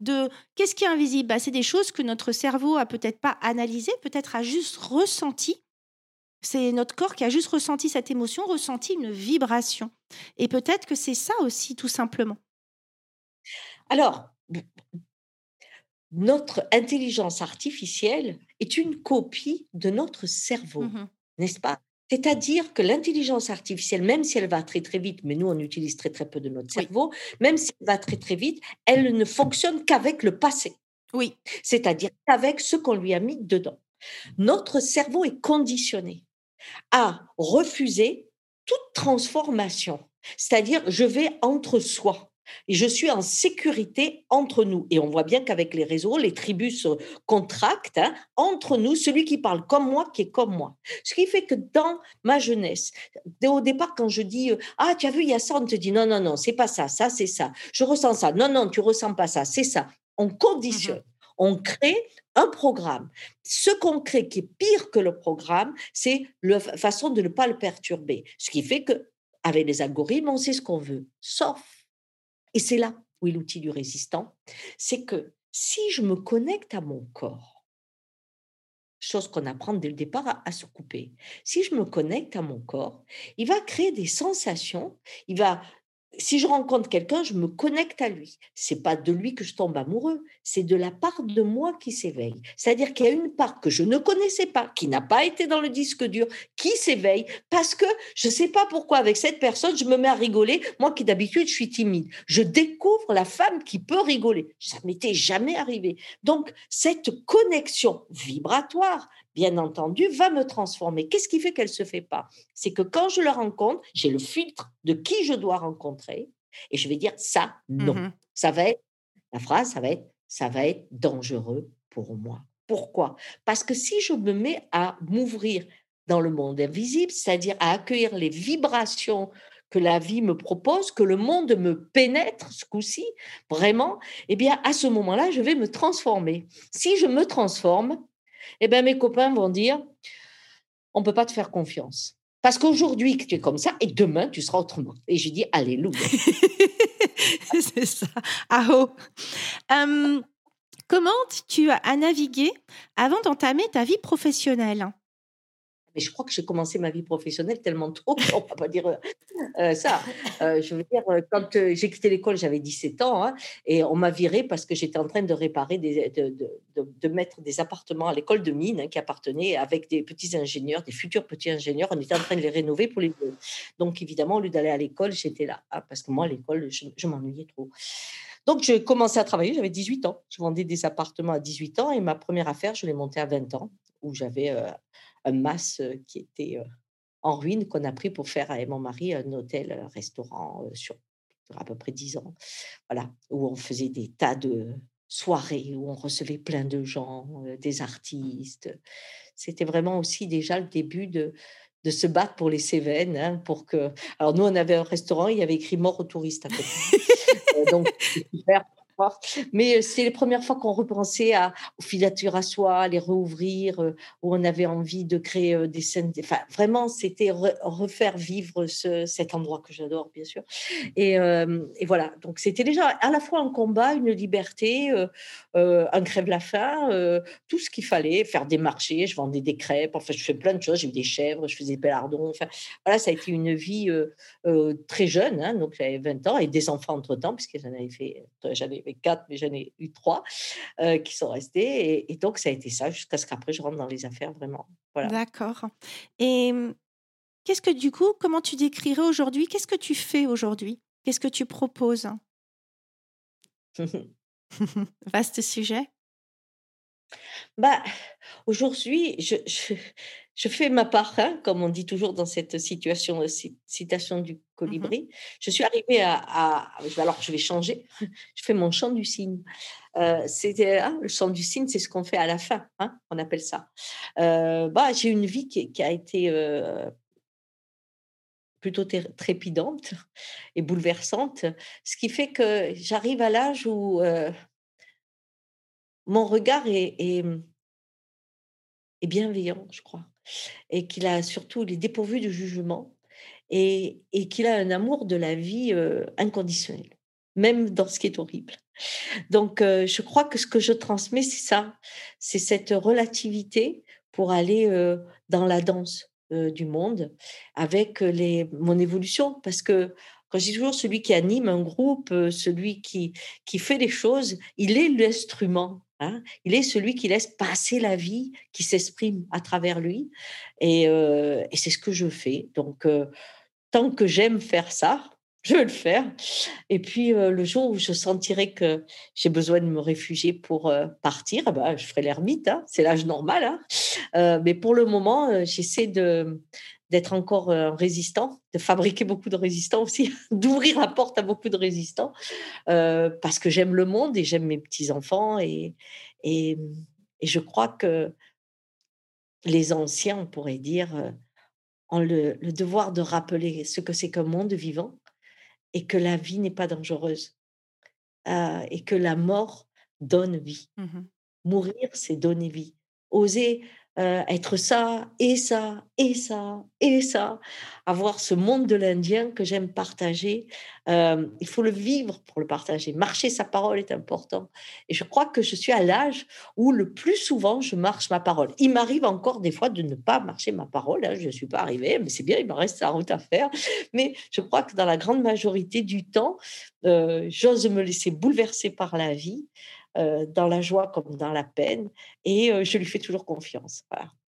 de qu'est-ce qui est invisible. Bah, c'est des choses que notre cerveau a peut-être pas analysées, peut-être a juste ressenti c'est notre corps qui a juste ressenti cette émotion, ressenti une vibration. Et peut-être que c'est ça aussi, tout simplement. Alors, notre intelligence artificielle est une copie de notre cerveau, mmh n'est-ce pas? C'est-à-dire que l'intelligence artificielle, même si elle va très très vite, mais nous on utilise très très peu de notre cerveau, même si elle va très très vite, elle ne fonctionne qu'avec le passé. Oui. C'est-à-dire qu'avec ce qu'on lui a mis dedans. Notre cerveau est conditionné à refuser toute transformation. C'est-à-dire, je vais entre soi. Et je suis en sécurité entre nous. Et on voit bien qu'avec les réseaux, les tribus se contractent hein, entre nous, celui qui parle comme moi, qui est comme moi. Ce qui fait que dans ma jeunesse, au départ, quand je dis Ah, tu as vu, il y a ça, on te dit Non, non, non, c'est pas ça, ça, c'est ça. Je ressens ça. Non, non, tu ressens pas ça, c'est ça. On conditionne on crée un programme. Ce qu'on crée qui est pire que le programme, c'est la façon de ne pas le perturber. Ce qui fait que avec les algorithmes, on sait ce qu'on veut. Sauf, et c'est là où est l'outil du résistant, c'est que si je me connecte à mon corps, chose qu'on apprend dès le départ à, à, se couper. Si je me connecte à mon corps, il va créer des sensations, il va si je rencontre quelqu'un, je me connecte à lui. C'est pas de lui que je tombe amoureux, c'est de la part de moi qui s'éveille. C'est-à-dire qu'il y a une part que je ne connaissais pas, qui n'a pas été dans le disque dur, qui s'éveille parce que je ne sais pas pourquoi avec cette personne, je me mets à rigoler, moi qui d'habitude je suis timide. Je découvre la femme qui peut rigoler. Ça m'était jamais arrivé. Donc cette connexion vibratoire, bien entendu, va me transformer. Qu'est-ce qui fait qu'elle ne se fait pas? C'est que quand je la rencontre, j'ai le filtre de qui je dois rencontrer et je vais dire ça, non. Mmh ça va être La phrase, ça va être ça va être dangereux pour moi. Pourquoi? Parce que si je me mets à m'ouvrir dans le monde invisible, c'est-à-dire à accueillir les vibrations que la vie me propose, que le monde me pénètre ce coup-ci, vraiment, eh bien, à ce moment-là, je vais me transformer. Si je me transforme, eh bien, mes copains vont dire, on ne peut pas te faire confiance. Parce qu'aujourd'hui, tu es comme ça, et demain, tu seras autrement. Et je dis, Alléluia. (laughs) C'est ça. Ah oh. comment tu as navigué avant d'entamer ta vie professionnelle? Mais je crois que j'ai commencé ma vie professionnelle tellement tôt, (laughs) on ne va pas dire euh, ça. Euh, je veux dire, euh, quand j'ai quitté l'école, j'avais 17 ans, hein, et on m'a viré parce que j'étais en train de réparer, de, mettre des appartements à l'école de mine hein, qui appartenaient avec des petits ingénieurs, des futurs petits ingénieurs. On était en train de les rénover pour les Donc, évidemment, au lieu d'aller à l'école, j'étais là, hein, parce que moi, à l'école, je, je m'ennuyais trop. Donc, j'ai commencé à travailler, j'avais 18 ans. Je vendais des appartements à 18 ans et ma première affaire, je l'ai montée à 20 ans, où j'avais un mas qui était en ruine qu'on a pris pour faire à mon mari un hôtel-restaurant sur à peu près dix ans. Voilà, où on faisait des tas de soirées, où on recevait plein de gens, des artistes. C'était vraiment aussi déjà le début de, de se battre pour les Cévennes, hein, pour que... Alors nous, on avait un restaurant, il y avait écrit mort aux touristes à côté. (laughs) donc, super mais c'est les premières fois qu'on repensait aux filatures à soie, les rouvrir, où on avait envie de créer des scènes. Enfin, vraiment, c'était refaire vivre ce, cet endroit que j'adore, bien sûr. Et, et voilà, donc c'était déjà à la fois un combat, une liberté, un crève-la-faim, tout ce qu'il fallait, faire des marchés, je vendais des crêpes, enfin, je fais plein de choses, j'ai eu des chèvres, je faisais des pelardons. Enfin, voilà, ça a été une vie très jeune, hein, donc j'avais 20 ans, et des enfants entre-temps, puisque j'en avais fait, j'avais quatre, mais j'en ai eu trois euh, qui sont restés. Et, donc, ça a été ça jusqu'à ce qu'après, je rentre dans les affaires vraiment. Voilà. D'accord. Et mmh, qu'est-ce que, du coup, comment tu décrirais aujourd'hui? Qu'est-ce que tu fais aujourd'hui? Qu'est-ce que tu proposes? (laughs) (laughs) Vaste sujet. Bah, aujourd'hui, je, je fais ma part, hein, comme on dit toujours dans cette situation, euh, citation du colibri. Je suis arrivée à, Alors, je vais changer. (laughs) Je fais mon chant du cygne. Euh, c'était hein, le chant du cygne, c'est ce qu'on fait à la fin. Hein, on appelle ça. Euh, bah, j'ai une vie qui, a été plutôt trépidante et bouleversante, ce qui fait que j'arrive à l'âge où mon regard est, est bienveillant, je crois et qu'il a surtout, il est dépourvu de jugement et, et qu'il a un amour de la vie inconditionnel, même dans ce qui est horrible. Donc, je crois que ce que je transmets, c'est ça, c'est cette relativité pour aller dans la danse du monde avec les, mon évolution, parce que quand je dis toujours celui qui anime un groupe, celui qui, qui fait les choses, il est l'instrument Hein. il est celui qui laisse passer la vie, qui s'exprime à travers lui. Et, c'est ce que je fais. Donc, tant que j'aime faire ça, (laughs) je vais le faire. Et puis, le jour où je sentirai que j'ai besoin de me réfugier pour partir, eh ben, je ferai l'ermite. Hein. c'est l'âge normal. Hein. mais pour le moment, j'essaie de, d'être encore un résistant, de fabriquer beaucoup de résistants aussi, (laughs) d'ouvrir la porte à beaucoup de résistants, parce que j'aime le monde et j'aime mes petits-enfants. Et, et, et, je crois que les anciens, on pourrait dire, ont le, devoir de rappeler ce que c'est qu'un monde vivant et que la vie n'est pas dangereuse et que la mort donne vie. Mmh Mourir, c'est donner vie. Oser euh, être ça et ça et ça et ça, avoir ce monde de l'Indien que j'aime partager. Euh, il faut le vivre pour le partager. Marcher sa parole est important. Et je crois que je suis à l'âge où le plus souvent je marche ma parole. Il m'arrive encore des fois de ne pas marcher ma parole. Hein, je ne suis pas arrivée, mais c'est bien, il me reste la route à faire. Mais je crois que dans la grande majorité du temps, euh, j'ose me laisser bouleverser par la vie. Euh, dans la joie comme dans la peine, et euh, je lui fais toujours confiance.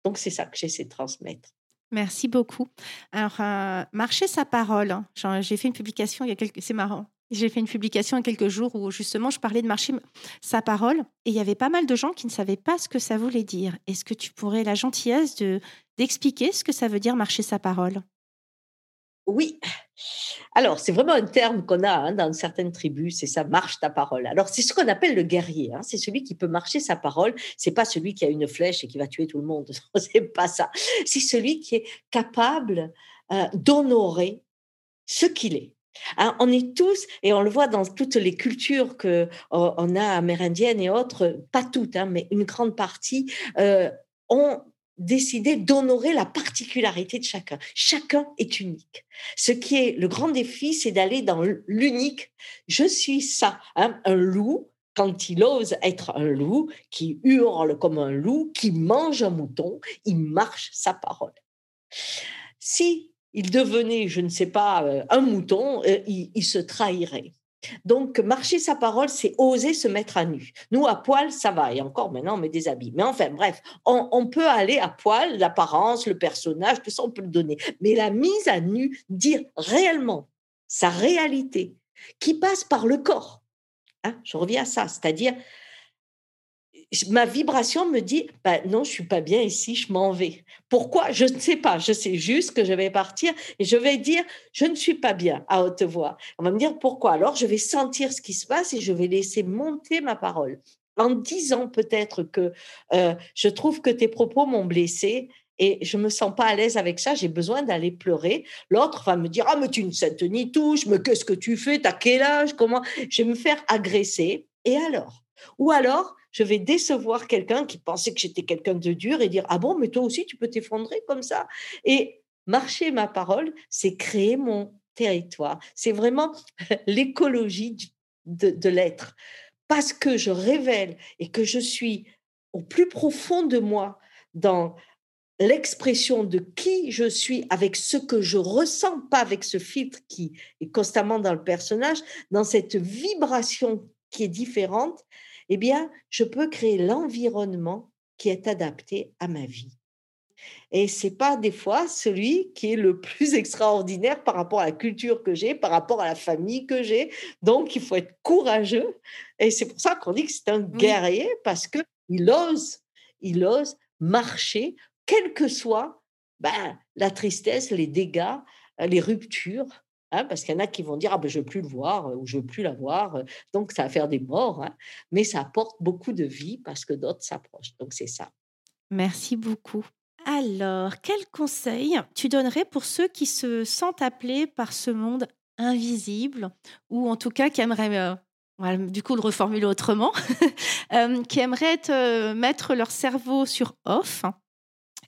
Donc c'est ça que j'essaie de transmettre. Merci beaucoup. Alors, euh, marcher sa parole. Hein. J'ai fait une publication il y a quelques... C'est marrant. J'ai fait une publication il y a quelques jours où justement je parlais de marcher sa parole et il y avait pas mal de gens qui ne savaient pas ce que ça voulait dire. Est-ce que tu pourrais la gentillesse de d'expliquer ce que ça veut dire marcher sa parole? Oui. Alors, c'est vraiment un terme qu'on a hein, dans certaines tribus, c'est ça, marche ta parole. Alors, c'est ce qu'on appelle le guerrier. Hein, c'est celui qui peut marcher sa parole. C'est pas celui qui a une flèche et qui va tuer tout le monde. (laughs) c'est pas ça. C'est celui qui est capable euh, d'honorer ce qu'il est. Hein, on est tous, et on le voit dans toutes les cultures que on a amérindiennes et autres, pas toutes, mais une grande partie, euh, ont décider d'honorer la particularité de chacun. Chacun est unique. Ce qui est le grand défi, c'est d'aller dans l'unique. Je suis ça, hein, un loup. Quand il ose être un loup, qui hurle comme un loup, qui mange un mouton, il marche sa parole. Si il devenait, je ne sais pas, euh, un mouton, euh, il se trahirait. Donc, marcher sa parole, c'est oser se mettre à nu. Nous, à poil, ça va. Et encore maintenant, on met des habits. Mais enfin, bref, on, peut aller à poil, l'apparence, le personnage, tout ça, on peut le donner. Mais la mise à nu, dire réellement sa réalité, qui passe par le corps. Hein, je reviens à ça, c'est-à-dire ma vibration me dit bah, non, je suis pas bien ici, je m'en vais. Pourquoi? Je ne sais pas. Je sais juste que je vais partir et je vais dire je ne suis pas bien à haute voix. On va me dire pourquoi. Alors je vais sentir ce qui se passe et je vais laisser monter ma parole en disant peut-être que euh, je trouve que tes propos m'ont blessé et je me sens pas à l'aise avec ça, j'ai besoin d'aller pleurer. L'autre va me dire ah mais tu ne sais ni touche, mais qu'est-ce que tu fais, t'as quel âge, comment? Je vais me faire agresser. Et alors? Ou alors je vais décevoir quelqu'un qui pensait que j'étais quelqu'un de dur et dire Ah bon, mais toi aussi, tu peux t'effondrer comme ça? Et marcher ma parole, c'est créer mon territoire. C'est vraiment (laughs) l'écologie de, l'être. Parce que je révèle et que je suis au plus profond de moi dans l'expression de qui je suis avec ce que je ressens, pas avec ce filtre qui est constamment dans le personnage, dans cette vibration qui est différente, eh bien, je peux créer l'environnement qui est adapté à ma vie. Et c'est pas des fois celui qui est le plus (laughs) extraordinaire par rapport à la culture que j'ai, par rapport à la famille que j'ai. Donc, il faut être courageux. Et c'est pour ça qu'on dit que c'est un guerrier parce que il ose, il ose marcher, quelle que soit ben, la tristesse, les dégâts, les ruptures, Hein, parce qu'il y en a qui vont dire ah ben, je veux plus le voir ou je veux plus la voir, donc ça va faire des morts, hein. mais ça apporte beaucoup de vie parce que d'autres s'approchent. Donc c'est ça. Merci beaucoup. Alors, quel conseil tu donnerais pour ceux qui se sentent appelés par ce monde invisible ou en tout cas qui aimeraient du coup le reformuler autrement, (laughs) qui aimeraient mettre leur cerveau sur off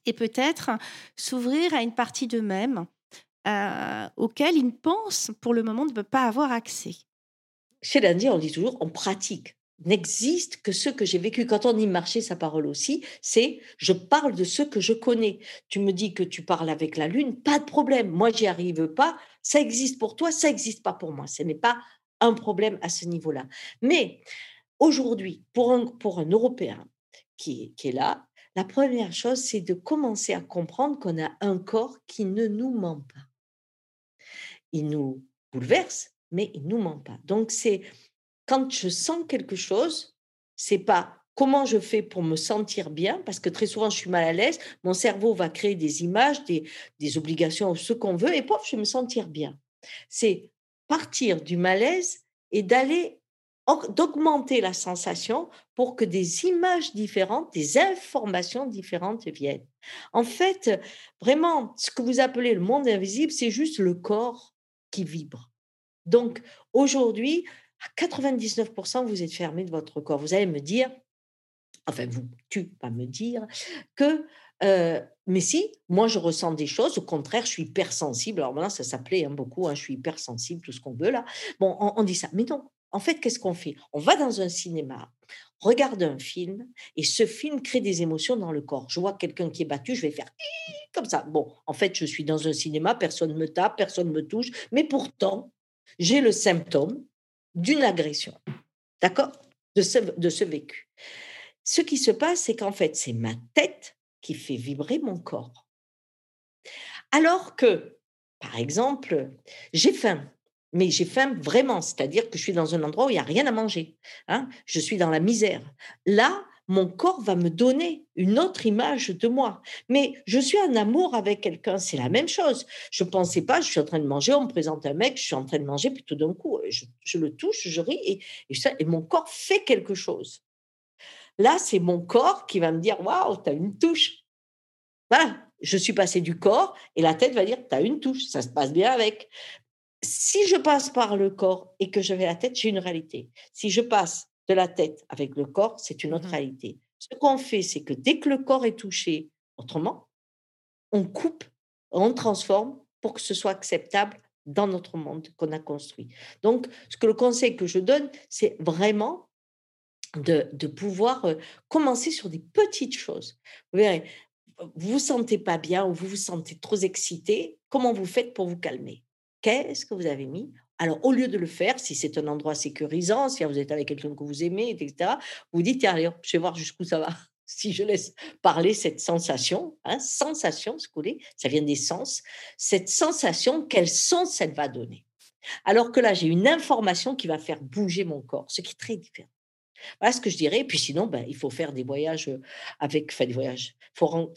et peut-être s'ouvrir à une partie d'eux-mêmes euh, auquel ils pensent pour le moment ne peuvent pas avoir accès. Chez l'Indien, on dit toujours on pratique. N'existe que ce que j'ai vécu. Quand on dit marcher sa parole aussi, c'est je parle de ce que je connais. Tu me dis que tu parles avec la lune, pas de problème. Moi, j'y arrive pas. Ça existe pour toi, ça n'existe pas pour moi. Ce n'est pas un problème à ce niveau-là. Mais aujourd'hui, pour un, Européen qui est là, la première chose, c'est de commencer à comprendre qu'on a un corps qui ne nous ment pas il nous bouleverse, mais il nous ment pas. Donc c'est quand je sens quelque chose, c'est pas comment je fais pour me sentir bien, parce que très souvent je suis mal à l'aise, mon cerveau va créer des images, des, des obligations, ce qu'on veut, et pof, je vais me sentir bien. C'est partir du malaise et d'aller d'augmenter la sensation pour que des images différentes, des informations différentes viennent. En fait, vraiment, ce que vous appelez le monde invisible, c'est juste le corps qui vibre. Donc, aujourd'hui, à 99%, vous êtes fermé de votre corps. Vous allez me dire, enfin, vous, tu vas me dire que, euh, mais si, moi, je ressens des choses. Au contraire, je suis hypersensible. Alors maintenant, ça s'appelait hein, beaucoup, hein, je suis hypersensible, tout ce qu'on veut là. Bon, on, dit ça. Mais non, en fait, qu'est-ce qu'on fait? On va dans un cinéma, regarde un film, et ce film crée des émotions dans le corps. Je vois quelqu'un qui est battu, je vais faire comme ça. Bon, en fait, je suis dans un cinéma, personne ne me tape, personne ne me touche, mais pourtant, j'ai le symptôme d'une agression. D'accord? De ce, de ce vécu. Ce qui se passe, c'est qu'en fait, c'est ma tête qui fait vibrer mon corps. Alors que, par exemple, j'ai faim mais j'ai faim vraiment, c'est-à-dire que je suis dans un endroit où il n'y a rien à manger. Hein je suis dans la misère. Là, mon corps va me donner une autre image de moi. Mais je suis en amour avec quelqu'un, c'est la même chose. Je ne pensais pas, je suis en train de manger, on me présente un mec, je suis en train de manger, puis tout d'un coup, je, le touche, je ris, et, et mon corps fait quelque chose. Là, c'est mon corps qui va me dire Waouh, tu as une touche. Voilà, je suis passé du corps et la tête va dire Tu as une touche, ça se passe bien avec. Si je passe par le corps et que je vais la tête, j'ai une réalité. Si je passe de la tête avec le corps, c'est une autre mmh réalité. Ce qu'on fait, c'est que dès que le corps est touché autrement, on coupe, on transforme pour que ce soit acceptable dans notre monde qu'on a construit. Donc, ce que le conseil que je donne, c'est vraiment de, pouvoir commencer sur des petites choses. Vous verrez, vous vous sentez pas bien ou vous vous sentez trop excité, comment vous faites pour vous calmer? Qu'est-ce que vous avez mis? Alors, au lieu de le faire, si c'est un endroit sécurisant, si vous êtes avec quelqu'un que vous aimez, etc., vous dites, allez, je vais voir jusqu'où ça va. (laughs) Si je laisse parler cette sensation, hein, sensation, ce ça vient des sens, cette sensation, quel sens elle va donner? Alors que là, j'ai une information qui va faire bouger mon corps, ce qui est très différent. Voilà ce que je dirais. Puis sinon, ben, il faut faire des voyages avec, enfin des voyages. Il faut,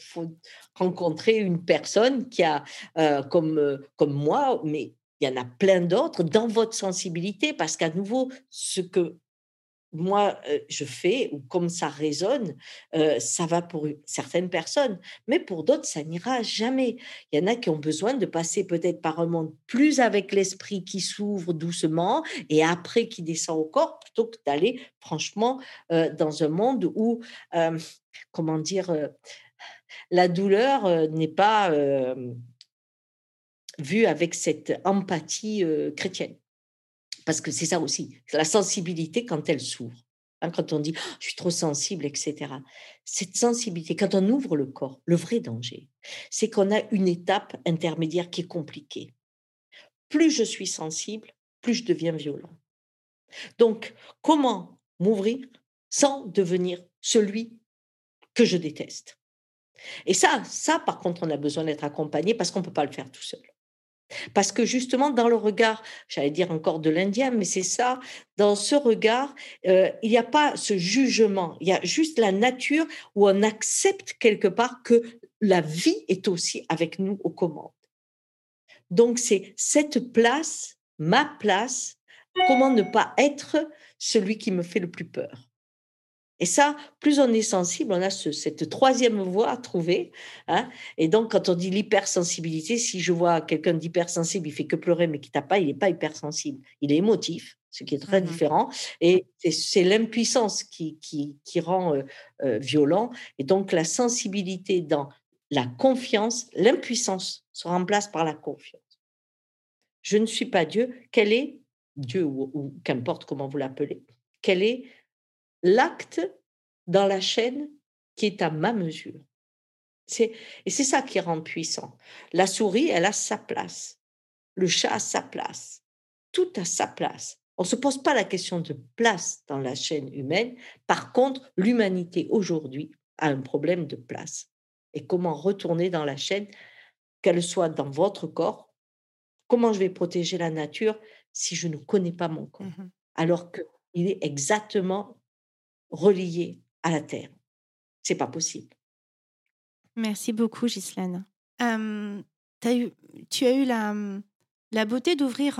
rencontrer une personne qui a, comme, comme moi, mais il y en a plein d'autres dans votre sensibilité, parce qu'à nouveau, ce que moi, je fais, ou comme ça résonne, ça va pour certaines personnes, mais pour d'autres, ça n'ira jamais. Il y en a qui ont besoin de passer peut-être par un monde plus avec l'esprit qui s'ouvre doucement et après qui descend au corps, plutôt que d'aller franchement dans un monde où, comment dire, la douleur n'est pas vue avec cette empathie chrétienne. Parce que c'est ça aussi, la sensibilité quand elle s'ouvre. Hein, quand on dit «Oh, je suis trop sensible, etc. Cette sensibilité, quand on ouvre le corps, le vrai danger, c'est qu'on a une étape intermédiaire qui est compliquée. Plus je suis sensible, plus je deviens violent. Donc, comment m'ouvrir sans devenir celui que je déteste? Et ça, ça, par contre, on a besoin d'être accompagné parce qu'on ne peut pas le faire tout seul. Parce que justement, dans le regard, j'allais dire encore de l'Indien, mais c'est ça, dans ce regard, il n'y a pas ce jugement, il y a juste la nature où on accepte quelque part que la vie est aussi avec nous aux commandes. Donc c'est cette place, ma place, comment ne pas être celui qui me fait le plus peur. Et ça, plus on est sensible, on a cette troisième voie à trouver. Hein. Et donc, quand on dit l'hypersensibilité, si je vois quelqu'un d'hypersensible, il fait que pleurer, mais qui tape pas, il n'est pas hypersensible. Il est émotif, ce qui est très mmh différent. Et c'est l'impuissance qui, qui, qui, rend euh, euh, violent. Et donc, la sensibilité dans la confiance, l'impuissance se remplace par la confiance. Je ne suis pas Dieu. Quel est Dieu, ou, ou qu'importe comment vous l'appelez, quel est l'acte dans la chaîne qui est à ma mesure. et c'est ça qui rend puissant. La souris, elle a sa place. Le chat a sa place. Tout a sa place. On ne se pose pas la question de place dans la chaîne humaine. Par contre, l'humanité aujourd'hui a un problème de place. Et comment retourner dans la chaîne, qu'elle soit dans votre corps? Comment je vais protéger la nature si je ne connais pas mon corps? Mmh Alors qu'il est exactement relié à la terre. C'est pas possible. Merci beaucoup, Ghislaine. eu, tu as eu la, la beauté d'ouvrir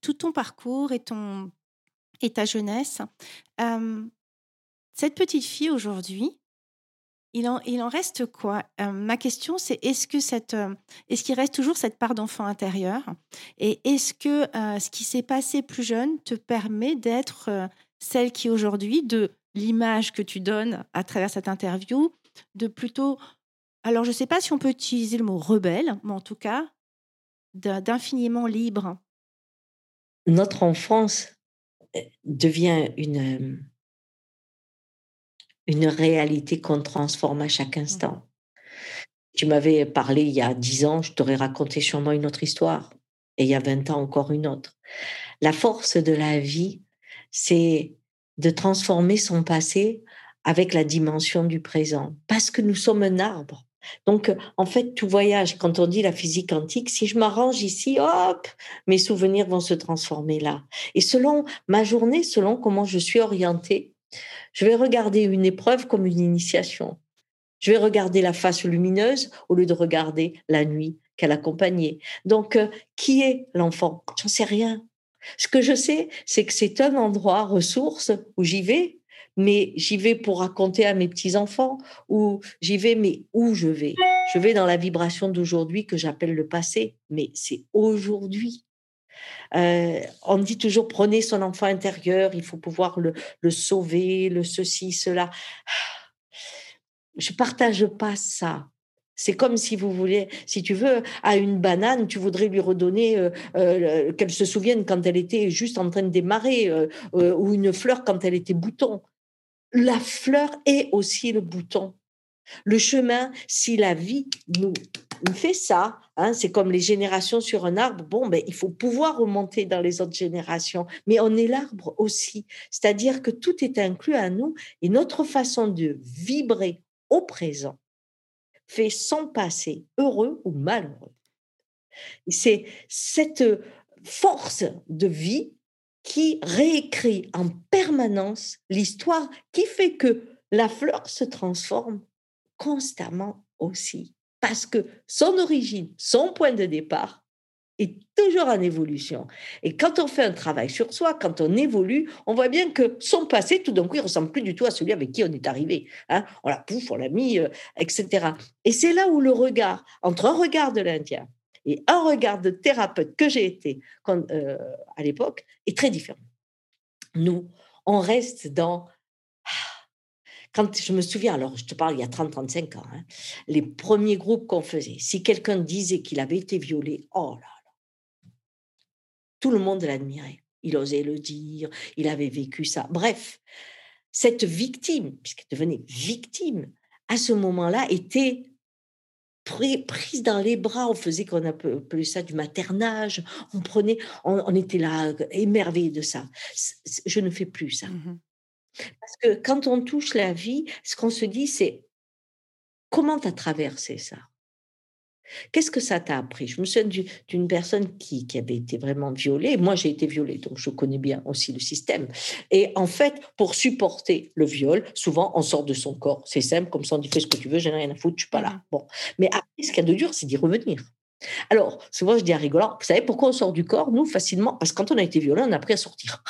tout ton parcours et, ton, et ta jeunesse. cette petite fille aujourd'hui, il en, il en reste quoi? Ma question, c'est est-ce que cette, est-ce qu'il reste toujours cette part d'enfant intérieur? Et est-ce que ce qui s'est passé plus jeune te permet d'être celle qui aujourd'hui, de l'image que tu donnes à travers cette interview, de plutôt, alors je ne sais pas si on peut utiliser le mot rebelle, mais en tout cas, d'infiniment libre. Notre enfance euh, devient une, une réalité qu'on transforme à chaque mmh instant. Tu m'avais parlé il y a dix ans, je t'aurais raconté sûrement une autre histoire, et il y a 20 ans encore une autre. La force de la vie, c'est de transformer son passé avec la dimension du présent, parce que nous sommes un arbre. Donc, en fait, tout voyage. Quand on dit la physique quantique, si je m'arrange ici, hop, mes souvenirs vont se transformer là. Et selon ma journée, selon comment je suis orientée, Je vais regarder une épreuve comme une initiation. Je vais regarder la face lumineuse au lieu de regarder la nuit qu'elle accompagnait. Donc, euh, qui est l'enfant? J'en sais rien. Ce que je sais, c'est que c'est un endroit ressource où j'y vais, mais j'y vais pour raconter à mes petits-enfants, ou j'y vais, mais où je vais? Je vais dans la vibration d'aujourd'hui que j'appelle le passé, mais c'est aujourd'hui. Euh, on dit toujours prenez son enfant intérieur, il faut pouvoir le, sauver, le ceci, cela. Je partage pas ça. C'est comme si vous voulez, si tu veux, à une banane, tu voudrais lui redonner euh, euh, qu'elle se souvienne quand elle était juste en train de démarrer, euh, ou une fleur quand elle était bouton. La fleur est aussi le bouton. Le chemin, si la vie nous, fait ça, hein, c'est comme les générations sur un arbre, bon, ben, il faut pouvoir remonter dans les autres générations, mais on est l'arbre aussi. C'est-à-dire que tout est inclus à nous et notre façon de vibrer au présent fait son passé heureux ou malheureux. C'est cette force de vie qui réécrit en permanence l'histoire qui fait que la fleur se transforme constamment aussi. Parce que son origine, son point de départ, est toujours en évolution. Et quand on fait un travail sur soi, quand on évolue, on voit bien que son passé, tout d'un coup, il ressemble plus du tout à celui avec qui on est arrivé. Hein on l'a pouf, on l'a mis, euh, etc. Et c'est là où le regard, entre un regard de l'Indien et un regard de thérapeute que j'ai été euh, à l'époque, est très différent. Nous, on reste dans quand je me souviens, alors je te parle il y a 30-35 ans, hein, les premiers groupes qu'on faisait, si quelqu'un disait qu'il avait été violé, oh là tout le monde l'admirait. Il osait le dire, il avait vécu ça. Bref, cette victime, puisqu'elle devenait victime, à ce moment-là, était prise dans les bras, on faisait qu'on appelait ça du maternage, on prenait, on, était là émerveillé de ça. Je ne fais plus ça. Mmh Parce que quand on touche la vie, ce qu'on se dit, c'est comment tu as traversé ça? Qu'est-ce que ça t'a appris? Je me souviens d'une personne qui, avait été vraiment violée. Moi, j'ai été violée, donc je connais bien aussi le système. Et en fait, pour supporter le viol, souvent, on sort de son corps. C'est simple, comme ça, on dit fais ce que tu veux, j'ai rien à foutre, je suis pas là. Mmh bon. Mais après, ce qu'il y a de dur, c'est d'y revenir. Alors, souvent, je dis à rigolant, vous savez pourquoi on sort du corps, nous, facilement? Parce que quand on a été violé, on a appris à sortir.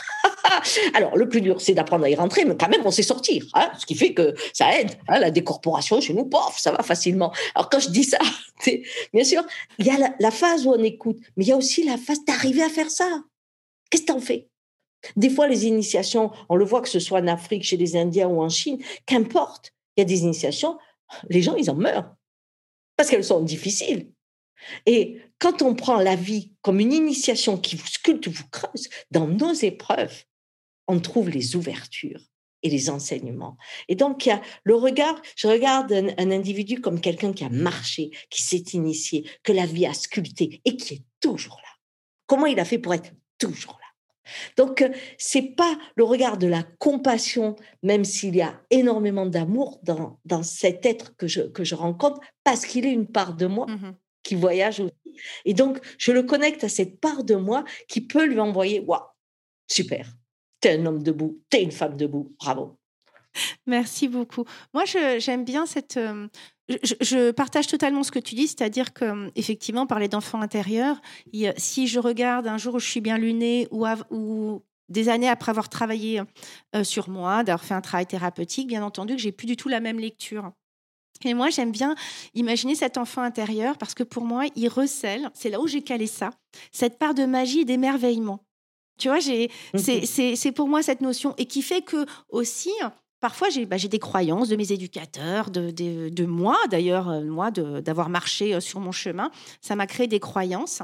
(laughs) Alors, le plus dur, c'est d'apprendre à y rentrer, mais quand même, on sait sortir. Hein, ce qui fait que ça aide. Hein, la décorporation, chez nous, pof, ça va facilement. Alors, quand je dis ça, (laughs) bien sûr, il y a la, phase où on écoute, mais il y a aussi la phase d'arriver à faire ça. Qu'est-ce que tu en fais? Des fois, les initiations, on le voit que ce soit en Afrique, chez les Indiens ou en Chine, qu'importe, il y a des initiations, les gens, ils en meurent. Parce qu'elles sont difficiles. Et quand on prend la vie comme une initiation qui vous sculpte, vous creuse, dans nos épreuves, on trouve les ouvertures et les enseignements. Et donc, il y a le regard, je regarde un, individu comme quelqu'un qui a marché, qui s'est initié, que la vie a sculpté et qui est toujours là. Comment il a fait pour être toujours là? Donc, euh, c'est pas le regard de la compassion, même s'il y a énormément d'amour dans, cet être que je, que je rencontre, parce qu'il est une part de moi mmh qui voyage aussi. Et donc, je le connecte à cette part de moi qui peut lui envoyer Waouh, super, t'es un homme debout, t'es une femme debout, bravo. Merci beaucoup. Moi, j'aime bien cette. Euh, je, partage totalement ce que tu dis, c'est-à-dire que effectivement, parler d'enfant intérieur, si je regarde un jour où je suis bien lunée ou, ou des années après avoir travaillé euh, sur moi, d'avoir fait un travail thérapeutique, bien entendu que j'ai plus du tout la même lecture. Et moi, j'aime bien imaginer cet enfant intérieur parce que pour moi, il recèle, c'est là où j'ai calé ça, cette part de magie et d'émerveillement. Tu vois, j'ai, c'est, pour moi cette notion. Et qui fait que aussi, parfois j'ai, bah, des croyances de mes éducateurs, de, de, moi d'ailleurs, euh, moi d'avoir marché euh, sur mon chemin, ça m'a créé des croyances.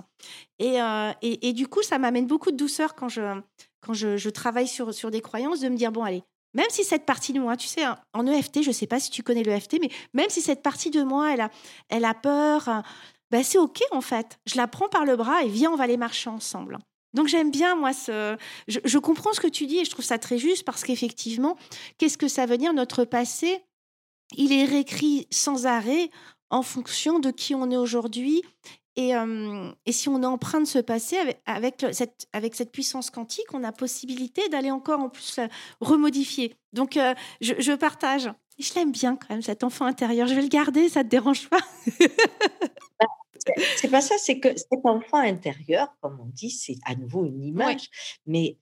Et, euh, et, et, du coup ça m'amène beaucoup de douceur quand je quand je, je, travaille sur sur des croyances, de me dire bon allez, même si cette partie de moi, tu sais, hein, en EFT, je ne sais pas si tu connais l'EFT, mais même si cette partie de moi, elle a, elle a peur, ben c'est OK en fait. Je la prends par le bras et viens, on va aller marcher ensemble. Donc j'aime bien, moi, ce... je, comprends ce que tu dis et je trouve ça très juste parce qu'effectivement, qu'est-ce que ça veut dire? Notre passé, il est réécrit sans arrêt en fonction de qui on est aujourd'hui Et, et, si on de ce passé avec, avec, cette, avec cette puissance quantique, on a possibilité d'aller encore en plus remodifier. Donc, je, je, partage. Je l'aime bien quand même, cet enfant intérieur. Je vais le garder, ça ne te dérange pas? Bah, c'est pas ça, c'est que cet enfant intérieur, comme on dit, c'est à nouveau une image, mais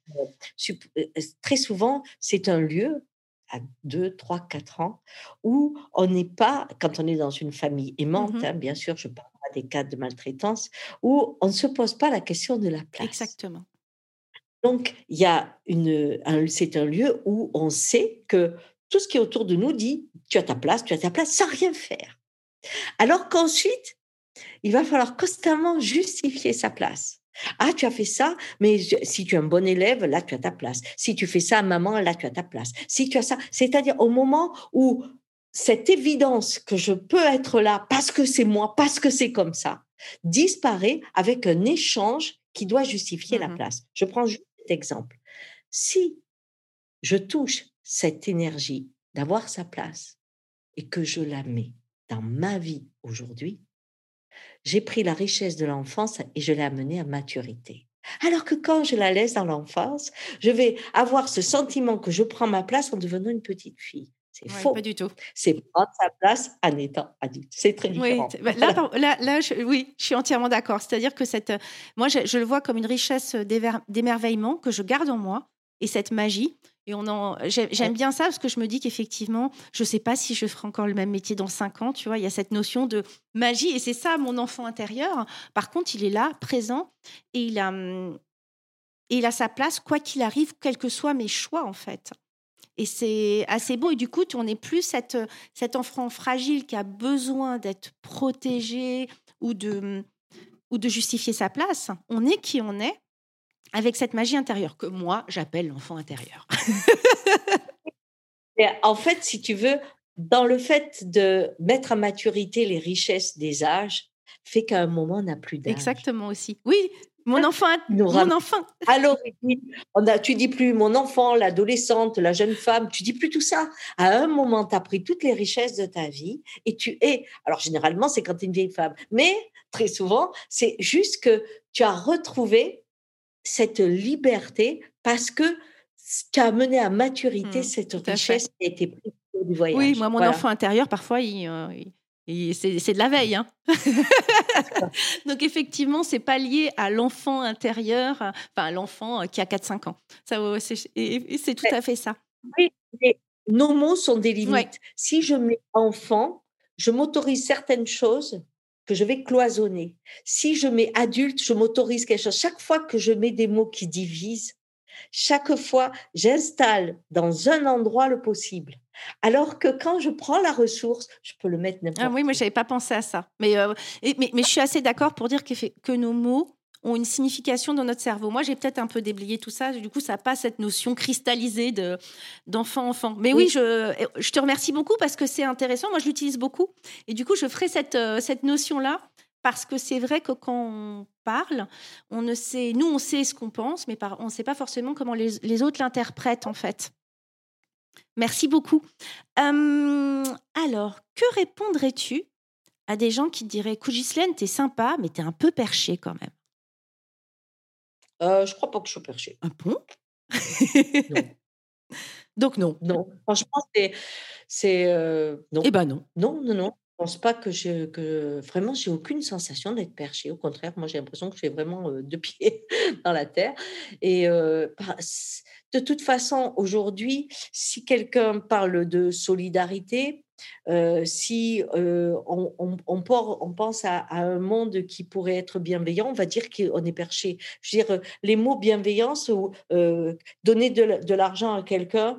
très souvent, c'est un lieu à 2, 3, 4 ans où on n'est pas, quand on est dans une famille aimante, mmh hein, bien sûr, je parle pas des cas de maltraitance, où on ne se pose pas la question de la place. Exactement. Donc, il y a une, c'est un lieu où on sait que tout ce qui est autour de nous dit, tu as ta place, tu as ta place, sans rien faire. Alors qu'ensuite, il va falloir constamment justifier sa place. Ah, tu as fait ça, mais si tu es un bon élève, là, tu as ta place. Si tu fais ça maman, là, tu as ta place. Si tu as ça, c'est-à-dire au moment où cette évidence que je peux être là parce que c'est moi, parce que c'est comme ça, disparaît avec un échange qui doit justifier la mmh place. Je prends juste cet exemple. Si je touche cette énergie d'avoir sa place et que je la mets dans ma vie aujourd'hui, j'ai pris la richesse de l'enfance et je l'ai amenée à maturité. Alors que quand je la laisse dans l'enfance, je vais avoir ce sentiment que je prends ma place en devenant une petite fille. C'est faux. Pas du tout. C'est prendre sa place en étant adulte. C'est très différent. Oui, là, là, là je, oui, je suis entièrement d'accord. C'est-à-dire que cette, moi, je, je, le vois comme une richesse d'émerveillement que je garde en moi et cette magie. Et on en, j'aime bien ça parce que je me dis qu'effectivement, je ne sais pas si je ferai encore le même métier dans cinq ans. Tu vois, il y a cette notion de magie et c'est ça mon enfant intérieur. Par contre, il est là, présent et il a, et il a sa place quoi qu'il arrive, quels que soient mes choix en fait. Et c'est assez beau. Et du coup, on n'est plus cette, cet enfant fragile qui a besoin d'être protégé ou de, ou de justifier sa place. On est qui on est avec cette magie intérieure que moi, j'appelle l'enfant intérieur. (laughs) en fait, si tu veux, dans le fait de mettre à maturité les richesses des âges, fait qu'à un moment, on n'a plus d'âge. Exactement aussi. Oui, mon enfant, mon enfant. (laughs) Alors, on a, tu dis plus mon enfant, l'adolescente, la jeune femme, tu dis plus tout ça. À un moment, tu as pris toutes les richesses de ta vie et tu es. Alors, généralement, c'est quand tu es une vieille femme, mais très souvent, c'est juste que tu as retrouvé cette liberté parce que tu as mené à maturité mmh, cette richesse qui a été prise du voyage. Oui, moi, mon enfant intérieur, parfois, il, euh, c'est de la veille. Hein. (laughs) Donc, effectivement, c'est pas lié à l'enfant intérieur, enfin, à l'enfant qui a 4-5 ans. C'est tout à fait ça. Oui, mais nos mots sont des limites. Si je mets enfant, je m'autorise certaines choses que je vais cloisonner. Si je mets adulte, je m'autorise quelque chose. Chaque fois que je mets des mots qui divisent, chaque fois, j'installe dans un endroit le possible. Alors que quand je prends la ressource, je peux le mettre n'importe ah oui, moi, je n'avais pas pensé à ça. Mais, euh, mais, mais, je suis assez d'accord pour dire que, que nos mots ont une signification dans notre cerveau. Moi, j'ai peut-être un peu déblayé tout ça. Du coup, ça n'a pas cette notion cristallisée de, d'enfant-enfant. Mais oui, je, je, te remercie beaucoup parce que c'est intéressant. Moi, je l'utilise beaucoup. Et du coup, je ferai cette, euh, cette notion-là parce que c'est vrai que quand on parle, on ne sait, nous, on sait ce qu'on pense, mais on ne sait pas forcément comment les, les autres l'interprètent, en fait. Merci beaucoup. alors, que répondrais-tu à des gens qui te diraient Écoute, Ghislaine, t'es sympa, mais t'es un peu perché quand même? Euh, je crois pas que je sois perché. Un bon? (laughs) Donc non. Non, franchement, c'est. c'est euh, non. Eh ben non. Non, non, non. Je pense pas que je. Que, vraiment, j'ai aucune sensation d'être perché. Au contraire, moi, j'ai l'impression que j'ai vraiment euh, deux pieds (laughs) dans la terre. Et euh, de toute façon, aujourd'hui, si quelqu'un parle de solidarité, si on, on, pense à, un monde qui pourrait être bienveillant, on va dire qu'on est perché. Je veux dire, les mots bienveillance ou donner de, l'argent à quelqu'un,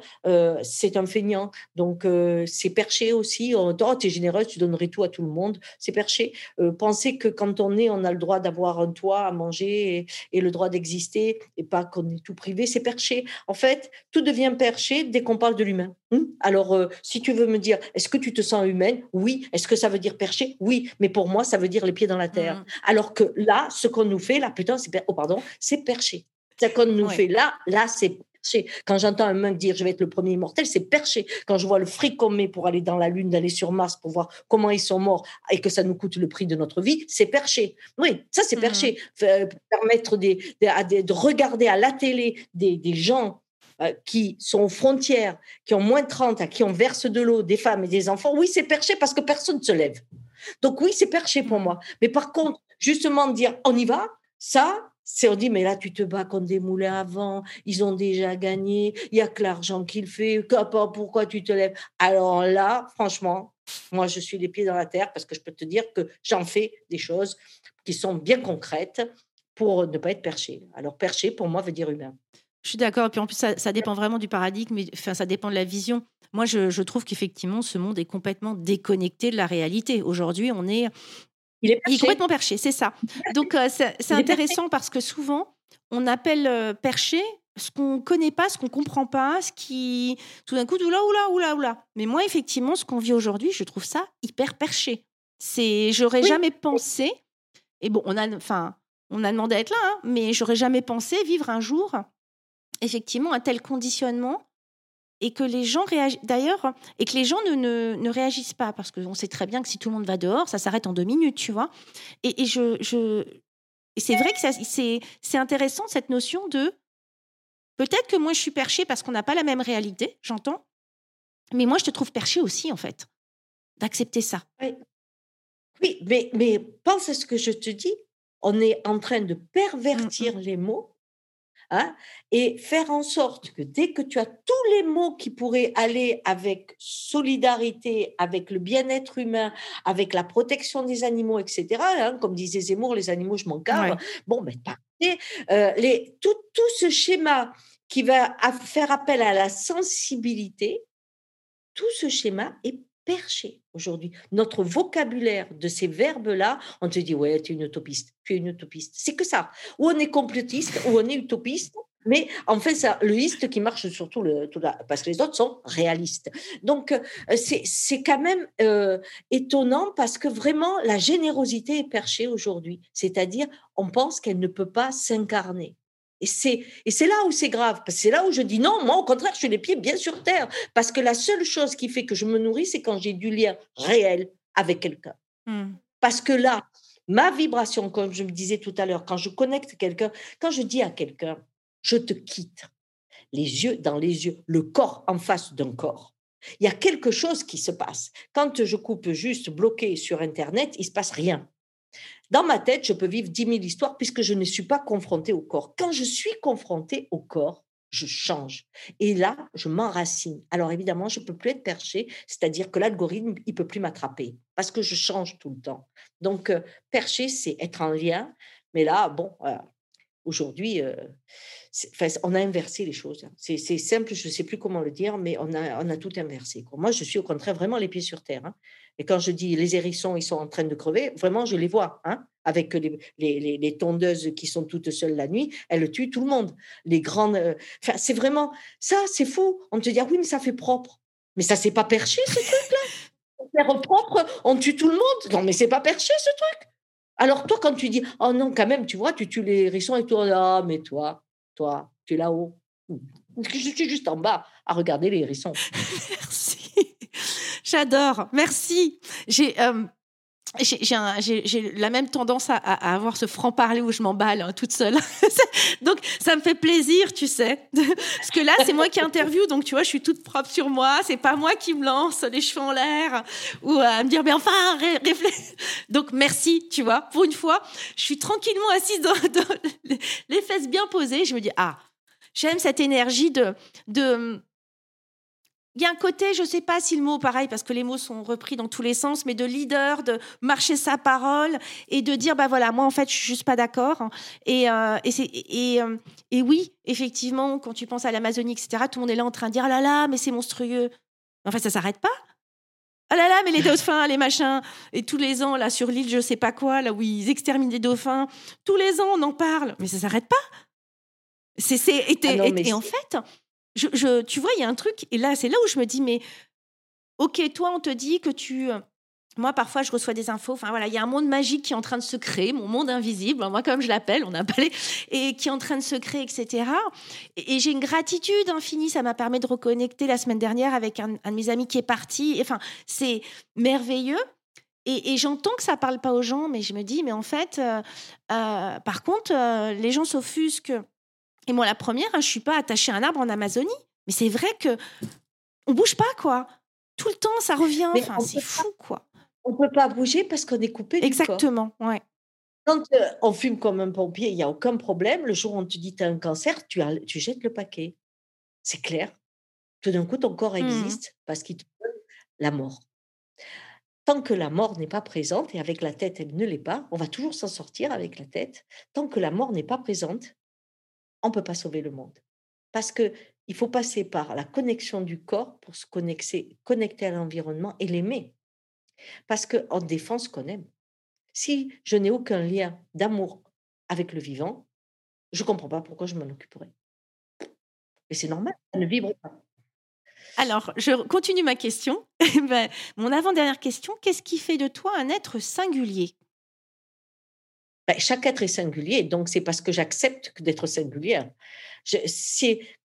c'est un feignant. Donc, c'est perché aussi. Oh, tu es généreuse, tu donnerais tout à tout le monde. C'est perché. penser que quand on est, on a le droit d'avoir un toit à manger et, le droit d'exister et pas qu'on est tout privé, c'est perché. En fait, tout devient perché dès qu'on parle de l'humain. Hum? Alors, si tu veux me dire, est-ce que tu te sens humaine? Oui. Est-ce que ça veut dire perché Oui. Mais pour moi, ça veut dire les pieds dans la terre. Mmh. Alors que là, ce qu'on nous fait, là, putain, c'est oh pardon, c'est perché. Ce qu'on nous fait là, là, c'est. Quand j'entends un mec dire je vais être le premier immortel, c'est perché. Quand je vois le fric qu'on met pour aller dans la Lune, d'aller sur Mars, pour voir comment ils sont morts et que ça nous coûte le prix de notre vie, c'est perché. Oui, ça c'est perché. Mmh. Permettre des, de regarder à la télé des, des gens euh, qui sont aux frontières, qui ont moins de 30, à qui on verse de l'eau, des femmes et des enfants, oui, c'est perché parce que personne ne se lève. Donc oui, c'est perché pour moi. Mais par contre, justement, dire on y va, ça, c'est on dit, mais là, tu te bats contre des moulins avant, ils ont déjà gagné, il y a que l'argent qu'il fait, pourquoi tu te lèves? Alors là, franchement, moi, je suis les pieds dans la terre parce que je peux te dire que j'en fais des choses qui sont bien concrètes pour ne pas être perché. Alors, perché, pour moi, veut dire humain. Je suis d'accord. Et puis en plus, ça, dépend vraiment du paradigme. Enfin, ça dépend de la vision. Moi, je, trouve qu'effectivement, ce monde est complètement déconnecté de la réalité. Aujourd'hui, on est. Il est, complètement perché, c'est ça. Donc, euh, c'est intéressant parce que souvent, on appelle euh, perché ce qu'on ne connaît pas, ce qu'on ne comprend pas, ce qui. Tout d'un coup, oula, oula, oula, oula. Mais moi, effectivement, ce qu'on vit aujourd'hui, je trouve ça hyper perché. C'est. J'aurais jamais pensé. Et bon, on a. Enfin. On a demandé à être là, hein, mais j'aurais jamais pensé vivre un jour effectivement un tel conditionnement et que les gens réagissent d'ailleurs et que les gens ne, ne, réagissent pas parce qu'on sait très bien que si tout le monde va dehors, ça s'arrête en deux minutes, tu vois. Et, je, je c'est vrai que c'est, intéressant cette notion de peut-être que moi je suis perché parce qu'on n'a pas la même réalité, j'entends, mais moi je te trouve perché aussi en fait, d'accepter ça. Oui, mais, mais pense à ce que je te dis. On est en train de pervertir les mots Hein, et faire en sorte que dès que tu as tous les mots qui pourraient aller avec solidarité, avec le bien-être humain, avec la protection des animaux, etc., hein, comme disait Zemmour, les animaux, je m'en carre. Bon, ben, parfait. Euh, les, tout, tout ce schéma qui va faire appel à la sensibilité, tout ce schéma est perché aujourd'hui? Notre vocabulaire de ces verbes-là, on te dit, ouais, tu es une utopiste, tu es une utopiste. C'est que ça. Ou on est complotiste, ou on est utopiste. Mais en fait, c'est le iste qui marche surtout parce que les autres sont réalistes. Donc, euh, c'est quand même euh, étonnant parce que vraiment, la générosité est perchée aujourd'hui. C'est-à-dire, on pense qu'elle ne peut pas s'incarner. Et c'est, et c'est là où c'est grave, parce que c'est là où je dis non, moi au contraire, je suis les pieds bien sur terre, parce que la seule chose qui fait que je me nourris, c'est quand j'ai du lien réel avec quelqu'un. Mmh. Parce que là, ma vibration, comme je me disais tout à l'heure, quand je connecte quelqu'un, quand je dis à quelqu'un, je te quitte, les yeux dans les yeux, le corps en face d'un corps. Il y a quelque chose qui se passe. Quand je coupe juste bloqué sur Internet, il se passe rien. Dans ma tête, je peux vivre 10 000 histoires puisque je ne suis pas confrontée au corps. Quand je suis confrontée au corps, je change. Et là, je m'enracine. Alors évidemment, je ne peux plus être perché, c'est-à-dire que l'algorithme, il ne peut plus m'attraper parce que je change tout le temps. Donc, euh, perché, c'est être en lien. Mais là, bon, aujourd'hui, euh, on a inversé les choses. Hein. C'est simple, je ne sais plus comment le dire, mais on a, tout inversé. Moi, je suis au contraire vraiment les pieds sur terre. Hein. Et quand je dis les hérissons, ils sont en train de crever, vraiment, je les vois. Hein, avec les, tondeuses qui sont toutes seules la nuit, elles tuent tout le monde. Les grandes. Euh, enfin, c'est vraiment. Ça, c'est fou. On te dit, ah oui, mais ça fait propre. Mais ça, c'est pas perché, ce truc-là. Faire propre, on tue tout le monde. Non, mais c'est pas perché, ce truc. Alors, toi, quand tu dis, oh non, quand même, tu vois, tu tues les hérissons et toi, ah, mais toi, toi, tu es là-haut. Je suis juste en bas à regarder les hérissons. (laughs) Merci. J'adore. Merci. J'ai. Euh, j'ai la même tendance à, avoir ce franc-parler où je m'emballe hein, toute seule. (laughs) donc, ça me fait plaisir, tu sais. (laughs) Parce que là, c'est moi qui interview, donc tu vois, je suis toute propre sur moi. C'est pas moi qui me lance les cheveux en l'air ou à me dire, mais enfin, réfléchis. Donc, merci, tu vois. Pour une fois, je suis tranquillement assise dans, (laughs) les fesses bien posées. Je me dis, ah, j'aime cette énergie de, de il y a un côté, je ne sais pas si le mot, pareil, parce que les mots sont repris dans tous les sens, mais de leader, de marcher sa parole et de dire, bah voilà, moi en fait, je suis juste pas d'accord. Et, euh, et, euh, et, oui, effectivement, quand tu penses à l'Amazonie, etc., tout le monde est là en train de dire, ah là là, mais c'est monstrueux. En fait, ça s'arrête pas. Ah là là, mais les dauphins, les machins. Et tous les ans, là, sur l'île, je sais pas quoi, là où ils exterminent des dauphins, tous les ans, on en parle. Mais ça s'arrête pas. C'est, et, ah et, en fait, je, tu vois, il y a un truc, et là, c'est là où je me dis, mais ok, toi, on te dit que tu, moi, parfois, je reçois des infos. Enfin, voilà, il y a un monde magique qui est en train de se créer, mon monde invisible, moi, comme je l'appelle, on a parlé, et qui est en train de se créer, etc. Et, j'ai une gratitude infinie. Ça m'a permis de reconnecter la semaine dernière avec un, de mes amis qui est parti. Enfin, c'est merveilleux. Et, j'entends que ça parle pas aux gens, mais je me dis, mais en fait, euh, euh, par contre, euh, les gens s'offusquent. Et moi, la première, hein, je suis pas attachée à un arbre en Amazonie. Mais c'est vrai que on bouge pas, quoi. Tout le temps, ça revient. Enfin, c'est fou, quoi. On ne peut pas bouger parce qu'on est coupé du Exactement, ouais. Quand on fume comme un pompier, il n'y a aucun problème. Le jour où on te dit tu as un cancer, tu, tu jettes le paquet. C'est clair. Tout d'un coup, ton corps mmh existe parce qu'il te donne la mort. Tant que la mort n'est pas présente, et avec la tête, elle ne l'est pas, on va toujours s'en sortir avec la tête. Tant que la mort n'est pas présente, on ne peut pas sauver le monde. Parce que il faut passer par la connexion du corps pour se connecter, connecter à l'environnement et l'aimer. Parce qu'en défend ce qu'on aime. Si je n'ai aucun lien d'amour avec le vivant, je ne comprends pas pourquoi je m'en occuperais. Et c'est normal, ça ne vibre pas. Alors, je continue ma question. (laughs) Ben, mon avant-dernière question, qu'est-ce qui fait de toi un être singulier? Ben, Chaque être est singulier, donc c'est parce que j'accepte d'être singulière. Je,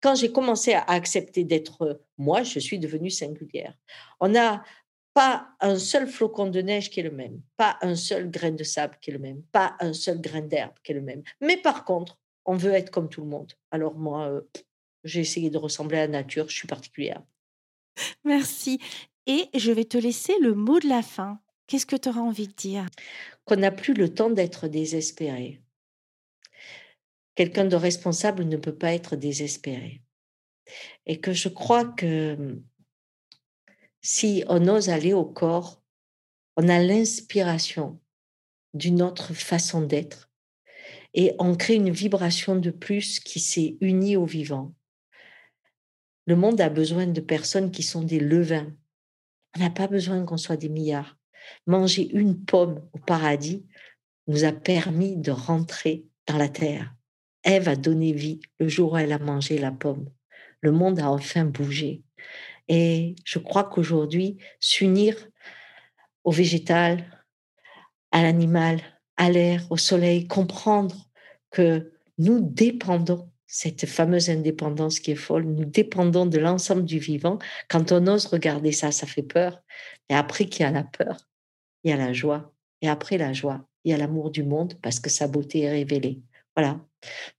quand j'ai commencé à accepter d'être moi, je suis devenue singulière. On a pas un seul flocon de neige qui est le même, pas un seul grain de sable qui est le même, pas un seul grain d'herbe qui est le même. Mais par contre, on veut être comme tout le monde. Alors moi, euh, j'ai essayé de ressembler à la nature, je suis particulière. Merci. Et je vais te laisser le mot de la fin. Qu'est-ce que tu auras envie de dire? Qu'on n'a plus le temps d'être désespéré. Quelqu'un de responsable ne peut pas être désespéré. Et que je crois que si on ose aller au corps, on a l'inspiration d'une autre façon d'être et on crée une vibration de plus qui s'est unie au vivant. Le monde a besoin de personnes qui sont des levains. On n'a pas besoin qu'on soit des milliards. Manger une pomme au paradis nous a permis de rentrer dans la terre. Ève a donné vie le jour où elle a mangé la pomme. Le monde a enfin bougé. Et je crois qu'aujourd'hui, s'unir au végétal, à l'animal, à l'air, au soleil, comprendre que nous dépendons, cette fameuse indépendance qui est folle, nous dépendons de l'ensemble du vivant. Quand on ose regarder ça, ça fait peur. Et après qu'il y a la peur, il y a la joie. Et après la joie, il y a l'amour du monde parce que sa beauté est révélée. Voilà.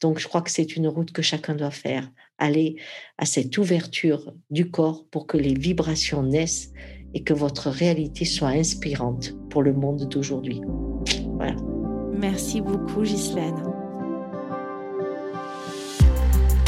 Donc, je crois que c'est une route que chacun doit faire. Aller à cette ouverture du corps pour que les vibrations naissent et que votre réalité soit inspirante pour le monde d'aujourd'hui. Voilà. Merci beaucoup, Ghislaine.